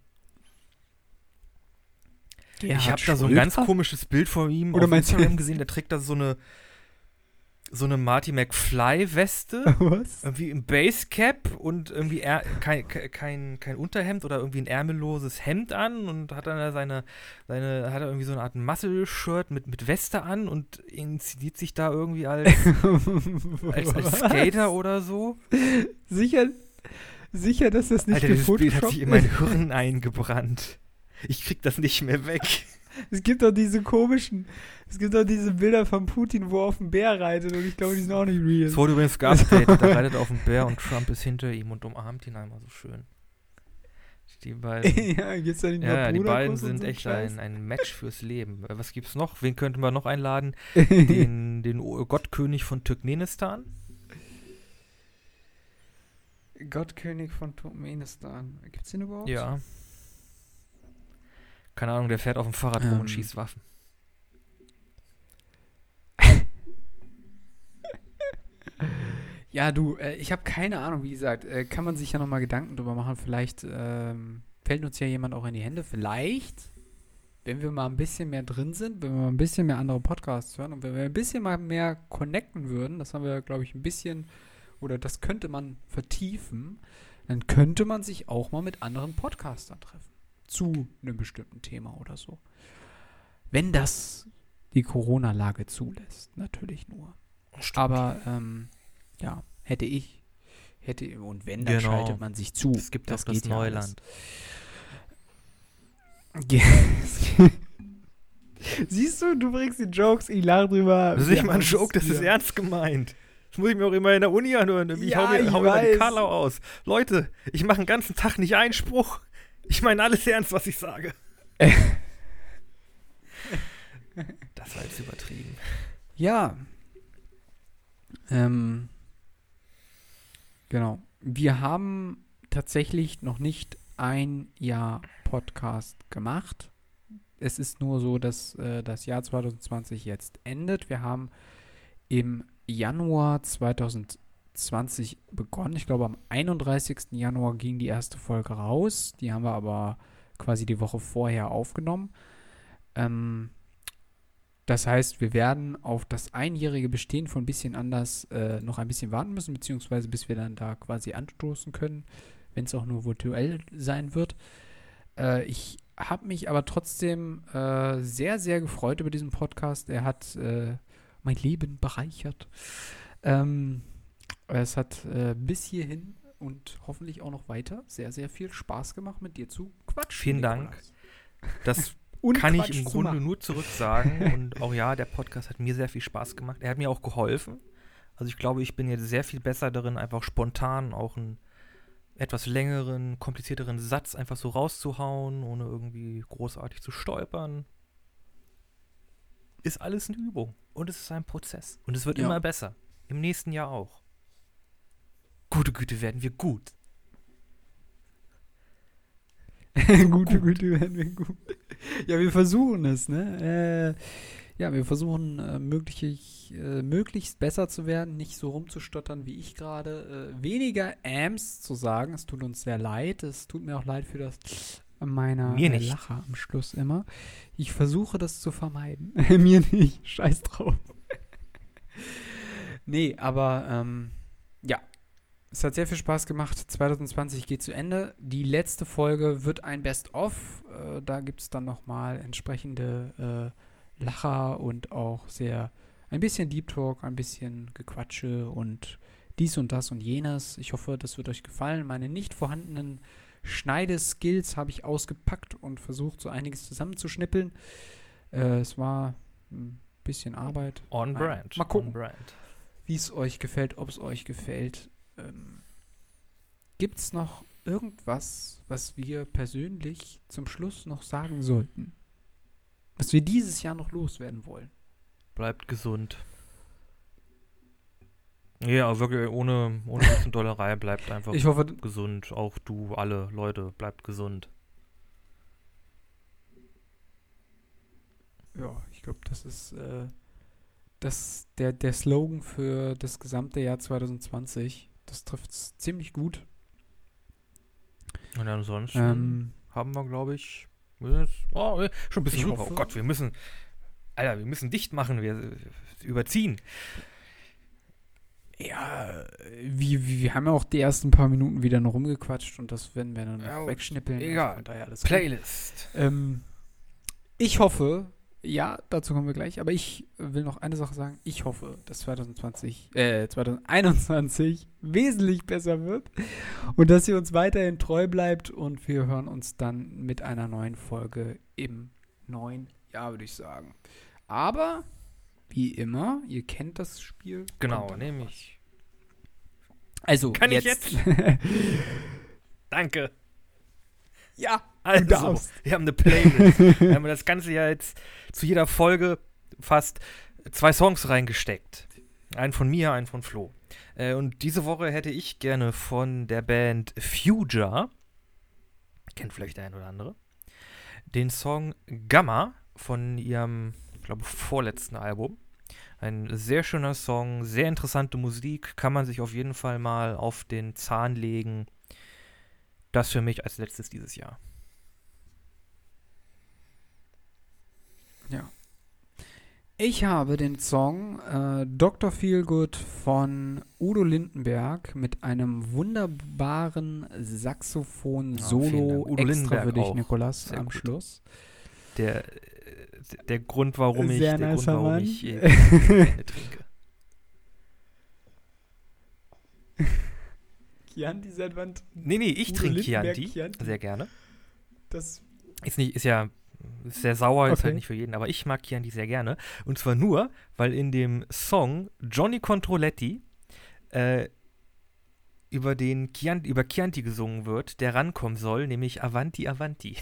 ich Gerhard habe da so ein ganz komisches Bild von ihm Oder auf meinst du- Instagram gesehen. Der trägt da so eine so eine Marty McFly-Weste. Was? irgendwie im Basecap und irgendwie er, kein, kein, kein Unterhemd oder irgendwie ein ärmelloses Hemd an und hat dann da seine, seine hat er irgendwie so eine Art Muscle-Shirt mit, mit Weste an und inszeniert sich da irgendwie als, als, als Skater oder so. Sicher, sicher, dass das nicht Alter, dieses Bild hat sich in mein Hirn eingebrannt. Ich krieg das nicht mehr weg. Es gibt doch diese komischen, es gibt doch diese Bilder von Putin, wo er auf dem Bär reitet und ich glaube, die sind auch nicht real. Es wurde übrigens geupdatet. Da reitet er auf dem Bär und Trump ist hinter ihm und umarmt ihn einmal so schön. Die beiden. ja, geht's da nicht Ja, die beiden sind so echt Scheiß? ein, ein Match fürs Leben. Äh, Was gibt's noch? Wen könnten wir noch einladen? Den, den Gottkönig von Turkmenistan? Gottkönig von Turkmenistan. Gibt's den überhaupt? Ja. Keine Ahnung, der fährt auf dem Fahrrad rum Ähm. und schießt Waffen. Ja, du, äh, ich habe keine Ahnung, wie gesagt, äh, kann man sich ja nochmal Gedanken drüber machen. Vielleicht ähm, fällt uns ja jemand auch in die Hände. Vielleicht, wenn wir mal ein bisschen mehr drin sind, wenn wir mal ein bisschen mehr andere Podcasts hören und wenn wir ein bisschen mal mehr connecten würden, das haben wir, glaube ich, ein bisschen, oder das könnte man vertiefen, dann könnte man sich auch mal mit anderen Podcastern treffen. Zu einem bestimmten Thema oder so. Wenn das die Corona-Lage zulässt, natürlich nur. Aber ähm, ja, hätte ich, hätte und wenn, dann Genau. schaltet man sich zu. es gibt das, das ja alles. Neuland. Ge- Siehst du, du bringst die Jokes, ich lache drüber. Das ist nicht mal ein Joke, das ist ernst gemeint. Das muss ich mir auch immer in der Uni anhören. Ich Ja, hau mir, ich hau mir weiß. Karlau aus. Leute, ich mache den ganzen Tag nicht einen Spruch. Ich meine alles ernst, was ich sage. das war jetzt übertrieben. Ja. Ähm, genau. Wir haben tatsächlich noch nicht ein Jahr Podcast gemacht. Es ist nur so, dass äh, das Jahr 2020 jetzt endet. Wir haben im Januar 2020 begonnen. Ich glaube, am 31. Januar ging die erste Folge raus. Die haben wir aber quasi die Woche vorher aufgenommen. Ähm, das heißt, wir werden auf das einjährige Bestehen von bisschen anders äh, noch ein bisschen warten müssen, beziehungsweise bis wir dann da quasi anstoßen können, wenn es auch nur virtuell sein wird. Äh, ich habe mich aber trotzdem äh, sehr, sehr gefreut über diesen Podcast. Er hat äh, mein Leben bereichert. Ähm, es hat äh, bis hierhin und hoffentlich auch noch weiter sehr, sehr viel Spaß gemacht, mit dir zu quatschen. Vielen Dank. Das kann Quatsch ich im Grunde machen. nur zurück sagen. Und auch ja, der Podcast hat mir sehr viel Spaß gemacht. Er hat mir auch geholfen. Also ich glaube, ich bin jetzt sehr viel besser darin, einfach spontan auch einen etwas längeren, komplizierteren Satz einfach so rauszuhauen, ohne irgendwie großartig zu stolpern. Ist alles eine Übung. Und es ist ein Prozess. Und es wird Ja. immer besser. Im nächsten Jahr auch. Gute Güte werden wir gut. gute Güte werden wir gut. Ja, wir versuchen es, ne? Äh, ja, wir versuchen äh, möglich, äh, möglichst besser zu werden, nicht so rumzustottern wie ich gerade. Äh, weniger Ams zu sagen. Es tut uns sehr leid. Es tut mir auch leid für das meiner Mir äh, nicht. Lacher am Schluss immer. Ich versuche das zu vermeiden. mir nicht. Scheiß drauf. nee, aber ähm, es hat sehr viel Spaß gemacht. 2020 geht zu Ende. Die letzte Folge wird ein Best-of. Äh, da gibt es dann nochmal entsprechende äh, Lacher und auch sehr ein bisschen Deep Talk, ein bisschen Gequatsche und dies und das und jenes. Ich hoffe, das wird euch gefallen. Meine nicht vorhandenen Schneideskills habe ich ausgepackt und versucht, so einiges zusammenzuschnippeln. Äh, es war ein bisschen Arbeit. On Nein. brand. Mal gucken. Wie es euch gefällt, ob es euch gefällt. Ähm, Gibt es noch irgendwas, was wir persönlich zum Schluss noch sagen sollten? Was wir dieses Jahr noch loswerden wollen? Bleibt gesund. Ja, wirklich ohne, ohne ein bisschen Dollerei bleibt einfach Ich hoffe, gesund. Auch du, alle Leute, bleibt gesund. ja, ich glaube, das ist äh, das, der, der Slogan für das gesamte Jahr 2020. Das trifft es ziemlich gut. Und ansonsten Ähm, haben wir, glaube ich, oh, schon ein bisschen rüber. Oh Gott, wir müssen, Alter, wir müssen dicht machen. Wir äh, überziehen. ja, wie, wir haben ja auch die ersten paar Minuten wieder noch rumgequatscht und das werden wir dann Ja, wegschnippeln. egal. Gut. Playlist. Ähm, ich hoffe, ja, dazu kommen wir gleich, aber ich will noch eine Sache sagen. Ich hoffe, dass 2020, äh, 2021 wesentlich besser wird und dass ihr uns weiterhin treu bleibt und wir hören uns dann mit einer neuen Folge im neuen Jahr, würde ich sagen. Aber, wie immer, ihr kennt das Spiel. Genau, nämlich. Also, Kann ich jetzt? Danke. ja, Also, wir haben eine Playlist. wir haben das Ganze ja jetzt zu jeder Folge fast zwei Songs reingesteckt. Einen von mir, einen von Flo. Äh, und diese Woche hätte ich gerne von der Band Future, kennt vielleicht der ein oder andere, den Song Gamma von ihrem, ich glaube, vorletzten Album. Ein sehr schöner Song, sehr interessante Musik, kann man sich auf jeden Fall mal auf den Zahn legen. Das für mich als letztes dieses Jahr. Ja. Ich habe den Song äh, Dr. Feelgood von Udo Lindenberg mit einem wunderbaren Ja, Saxophon-Solo. Udo extra Lindenberg für dich, auch. Nikolas, Sehr am gut. Schluss. Der, der Grund, warum ich, Sehr der Grund, nicer warum Mann. ich äh, trinke. Chianti seit wann? Nee, nee, ich trinke Chianti. Chianti? Sehr gerne. Das Ist nicht, ist ja ist sehr sauer, ist Okay. halt nicht für jeden, aber ich mag Chianti sehr gerne. Und zwar nur, weil in dem Song Johnny Controletti äh, über den Chianti, über Chianti gesungen wird, der rankommen soll, nämlich Avanti Avanti.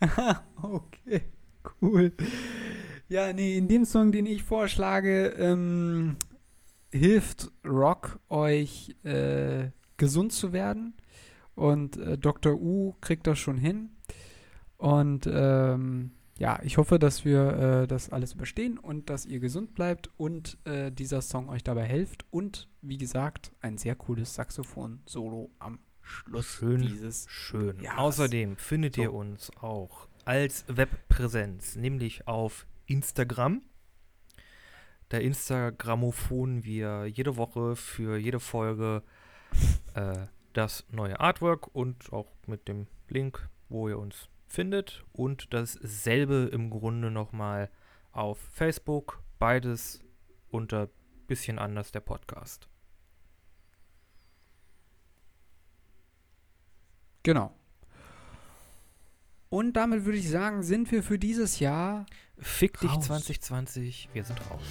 Aha, okay, cool. Ja, nee, in dem Song, den ich vorschlage, ähm, hilft Rock euch äh, gesund zu werden. Und äh, Dr. U kriegt das schon hin. Und ähm, ja, ich hoffe, dass wir äh, das alles überstehen und dass ihr gesund bleibt und äh, dieser Song euch dabei hilft. Und wie gesagt, ein sehr cooles Saxophon-Solo am Schluss Schön. dieses Schön. Ja, Außerdem findet ihr so. uns auch als Webpräsenz, nämlich auf Instagram. Da Instagramophonen wir jede Woche für jede Folge äh, das neue Artwork und auch mit dem Link, wo ihr uns findet. Und dasselbe im Grunde nochmal auf Facebook. Beides unter bisschen anders der Podcast. Genau. Und damit würde ich sagen, sind wir für dieses Jahr Fick dich Raus. 2020, wir sind raus.